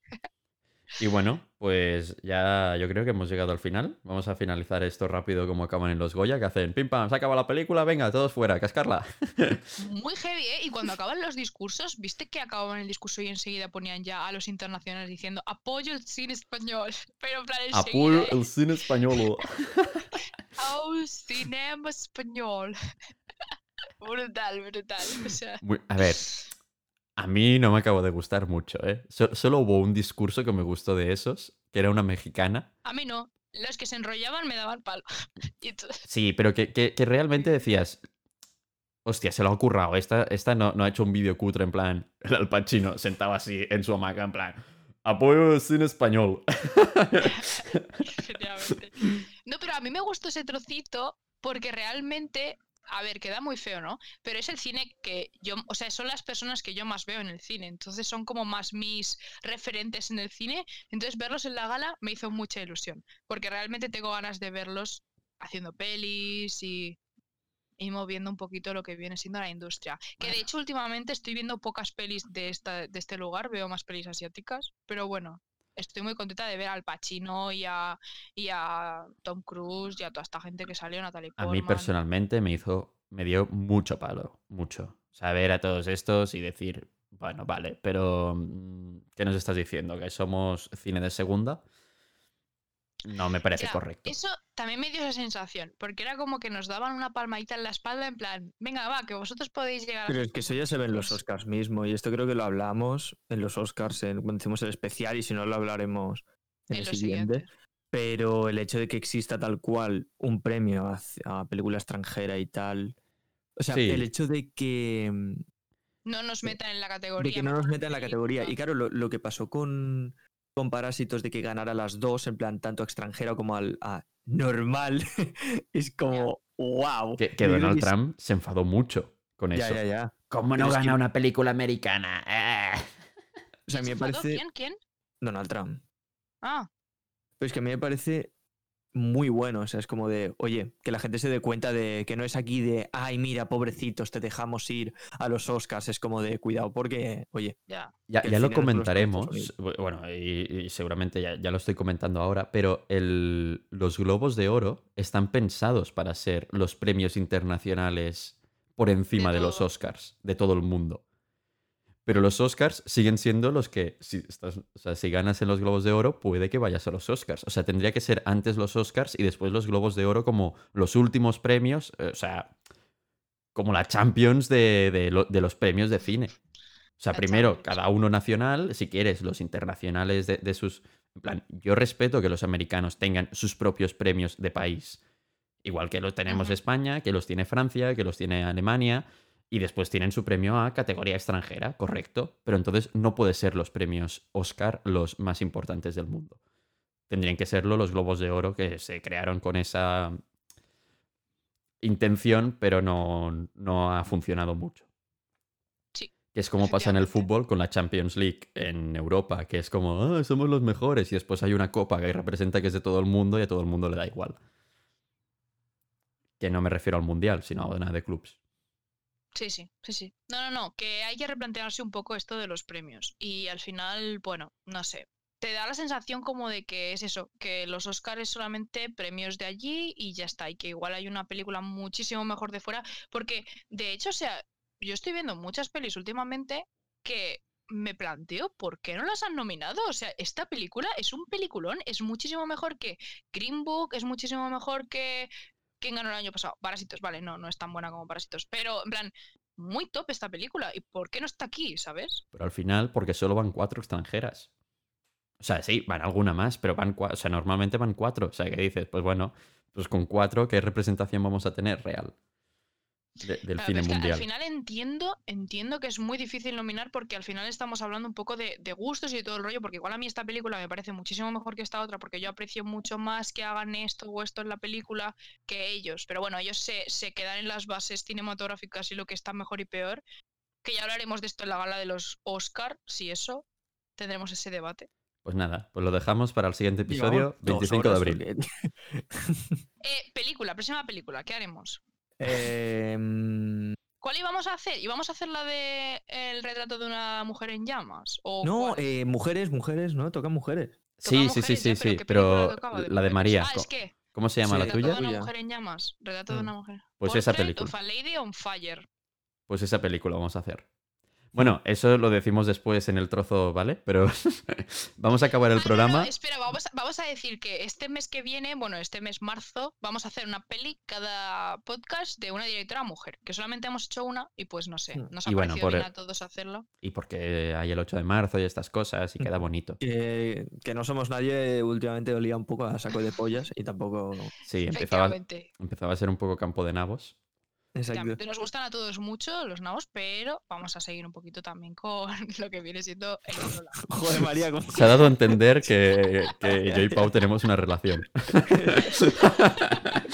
Y bueno, pues ya yo creo que hemos llegado al final. Vamos a finalizar esto rápido como acaban en los Goya, que hacen pim pam, se acaba la película, venga, todos fuera, cascarla. Muy heavy, ¿eh? Y cuando acaban los discursos, ¿viste que acababan el discurso y enseguida ponían ya a los internacionales diciendo apoyo el cine español? Pero en plan Apoyo enseguida, el cine español. ¡Au, cinema español! brutal, brutal. O sea, Muy- a ver, a mí no me acabo de gustar mucho, ¿eh? So- solo hubo un discurso que me gustó de esos, que era una mexicana. a mí no. Los que se enrollaban me daban palo. Sí, pero que, que- que realmente decías, hostia, se lo ha ocurrado. Esta, esta no, no ha hecho un vídeo cutre en plan, el Al Pacino sentado así en su hamaca en plan, apoyo el cine español. Efectivamente. No, pero a mí me gustó ese trocito porque realmente, a ver, queda muy feo, ¿no? Pero es el cine que yo, o sea, son las personas que yo más veo en el cine, entonces son como más mis referentes en el cine, entonces verlos en la gala me hizo mucha ilusión, porque realmente tengo ganas de verlos haciendo pelis y, y moviendo un poquito lo que viene siendo la industria. Que de hecho últimamente estoy viendo pocas pelis de, esta, de este lugar, veo más pelis asiáticas, pero bueno, estoy muy contenta de ver al Pacino y a, y a Tom Cruise y a toda esta gente que salió, Natalie A Portman. mí personalmente me hizo, me dio mucho palo, mucho. Saber a todos estos y decir, bueno, vale, pero mm, ¿qué nos estás diciendo? ¿Que somos cine de segunda? No me parece Ya, correcto. Eso también me dio esa sensación, porque era como que nos daban una palmadita en la espalda en plan, venga, va, que vosotros podéis llegar a... Pero es que eso ya se ve en los Pues- Oscars mismo, y esto creo que lo hablamos en los Oscars en, cuando hicimos el especial, y si no lo hablaremos en, en el siguiente. siguientes. Pero el hecho de que exista tal cual un premio a, a película extranjera y tal. O sea, Sí. el hecho de que, mm, No nos metan en la categoría. de que no nos metan en la categoría. Y claro, lo, lo que pasó con, con Parásitos de que ganara las dos, en plan, tanto a extranjera como al a normal, es como, wow. Que, que Donald Trump se enfadó mucho con Ya, eso. ya, ya. ¿Cómo Pero no es que- gana una película americana? Eh. O sea, a ¿Quién mí se me parece. ¿Quién? ¿Quién? Donald Trump. Ah, Pero es que a mí me parece muy bueno. O sea, es como de, oye, que la gente se dé cuenta de que no es aquí de, ay, mira, pobrecitos, te dejamos ir a los Oscars. Es como de, cuidado, porque, oye, ya. Ya, ya lo comentaremos, bueno, y, y seguramente ya, ya lo estoy comentando ahora, pero el- los Globos de Oro están pensados para ser los premios internacionales por encima de, los todo. Oscars, de todo el mundo. Pero los Oscars siguen siendo los que, si, estás- o sea, si ganas en los Globos de Oro, puede que vayas a los Oscars. O sea, tendría que ser antes los Oscars y después los Globos de Oro como los últimos premios, eh, o sea, como la Champions de, de lo- de los premios de cine. O sea, La primero, Champions. cada uno nacional, si quieres, los internacionales de, de sus... En plan, yo respeto que los americanos tengan sus propios premios de país. Igual que los tenemos. España, que los tiene Francia, que los tiene Alemania, y después tienen su premio a categoría extranjera, correcto. Pero entonces no puede ser los premios Oscar los más importantes del mundo. Tendrían que serlo los Globos de Oro que se crearon con esa intención, pero no, no ha funcionado mucho. Sí, Que es como pasa en el fútbol con la Champions League en Europa, que es como, "Ah, somos los mejores, y después hay una copa que representa que es de todo el mundo y a todo el mundo le da igual. Que no me refiero al mundial, sino a una de clubs. Sí, sí, sí, sí. No, no, no, que hay que replantearse un poco esto de los premios. Y al final, bueno, no sé. Te da la sensación como de que es eso, que los Oscars es solamente premios de allí y ya está. Y que igual hay una película muchísimo mejor de fuera. Porque, de hecho, o sea, yo estoy viendo muchas pelis últimamente que me planteo por qué no las han nominado. O sea, esta película es un peliculón, es muchísimo mejor que Green Book, es muchísimo mejor que. ¿Quién ganó el año pasado? Parásitos, vale, no, no es tan buena como Parásitos. Pero, en plan, muy top esta película. ¿Y por qué no está aquí, sabes? Pero al final, porque solo van cuatro extranjeras. O sea, sí, van alguna más, pero van cuatro. O sea, normalmente van cuatro. O sea, que dices, pues bueno, pues con cuatro, ¿qué representación vamos a tener real? De- del Claro, cine pero es que mundial. al final entiendo, entiendo que es muy difícil nominar porque al final estamos hablando un poco de, de gustos y de todo el rollo, porque igual a mí esta película me parece muchísimo mejor que esta otra, porque yo aprecio mucho más que hagan esto o esto en la película que ellos. Pero bueno, ellos se, se quedan en las bases cinematográficas y lo que está mejor y peor, que ya hablaremos de esto en la gala de los Oscar, si eso, tendremos ese debate. Pues nada, pues lo dejamos para el siguiente episodio, dos 25 de abril. Eh, película, próxima película, ¿qué haremos? Eh, mm, ¿Cuál íbamos a hacer? ¿Íbamos a hacer la de el retrato de una mujer en llamas? ¿O no, eh, mujeres, mujeres, ¿no? Tocan mujeres. Sí, sí, sí, mujeres sí, ya, sí, ¿qué pero de la de? María. Ah, co- es que. ¿Cómo se llama Sí, la Retrato tuya? de una mujer en llamas. Retrato de Mm. una mujer. Pues esa Portrait película. of a Lady on Fire. Pues esa película vamos a hacer. Bueno, eso lo decimos después en el trozo, ¿vale? Pero vamos a acabar el Ah, no, no, programa. espera, vamos a, vamos a decir que este mes que viene, bueno, este mes marzo, vamos a hacer una peli cada podcast de una directora mujer. Que solamente hemos hecho una y pues no sé. Mm. Nos ha Y bueno, parecido por bien el- a todos hacerlo. Y porque hay el 8 de marzo y estas cosas y Mm. queda bonito. Que, que no somos nadie, últimamente olía un poco a saco de pollas y tampoco. Sí, empezaba, empezaba a ser un poco campo de nabos. Exacto. Nos gustan a todos mucho los nabos, pero vamos a seguir un poquito también con lo que viene siendo el otro lado. Joder, María, ¿cómo- Se ha dado a entender que, que yo y Pau tenemos una relación.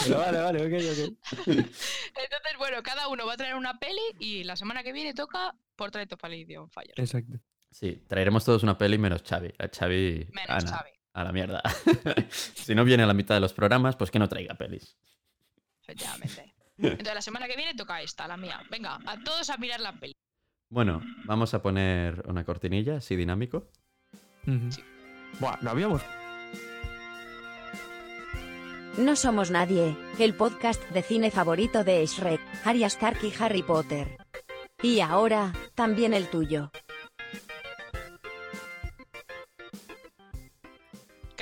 Pero vale, vale, ok, ok. Entonces, bueno, cada uno va a traer una peli y la semana que viene toca Portrait of a Lady on Fire. Exacto. Sí, traeremos todos una peli menos Xavi. A Xavi, Menos Ana, Xavi, a la mierda. si no viene a la mitad de los programas, pues que no traiga pelis. efectivamente. Entonces, la semana que viene toca esta, la mía. Venga, a todos a mirar la peli. Bueno, vamos a poner una cortinilla así dinámico. Sí. Buah, no habíamos. No somos nadie, el podcast de cine favorito de Shrek, Arya Stark y Harry Potter. Y ahora, también el tuyo.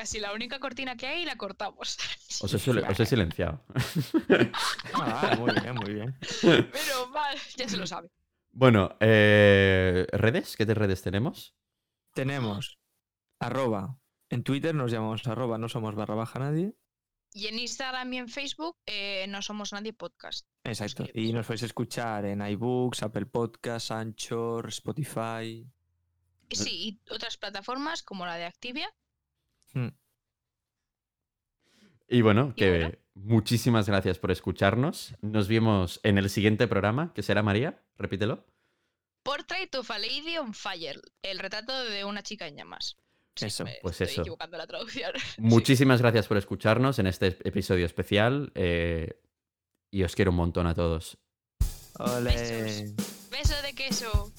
Casi la única cortina que hay y la cortamos. Os he, sile- os he silenciado. Ah, muy bien, muy bien. Pero mal, ya se lo sabe. Bueno, eh, ¿redes? ¿Qué de redes tenemos? Tenemos arroba. En Twitter nos llamamos arroba, no somos barra baja nadie. Y en Instagram y en Facebook eh, no somos nadie podcast. Exacto. Y nos podéis escuchar en iBooks, Apple Podcasts, Anchor, Spotify. Sí, y otras plataformas como la de Activia. Mm. Y bueno, Y que bueno. muchísimas gracias por escucharnos. Nos vemos en el siguiente programa, que será María. Repítelo. Portrait of a Lady on Fire. El retrato de una chica en llamas. Sí, Eso, me pues estoy eso. equivocando la traducción. Sí. Muchísimas gracias por escucharnos en este episodio especial. eh, y os quiero un montón a todos. Ole. Besos. Beso de queso.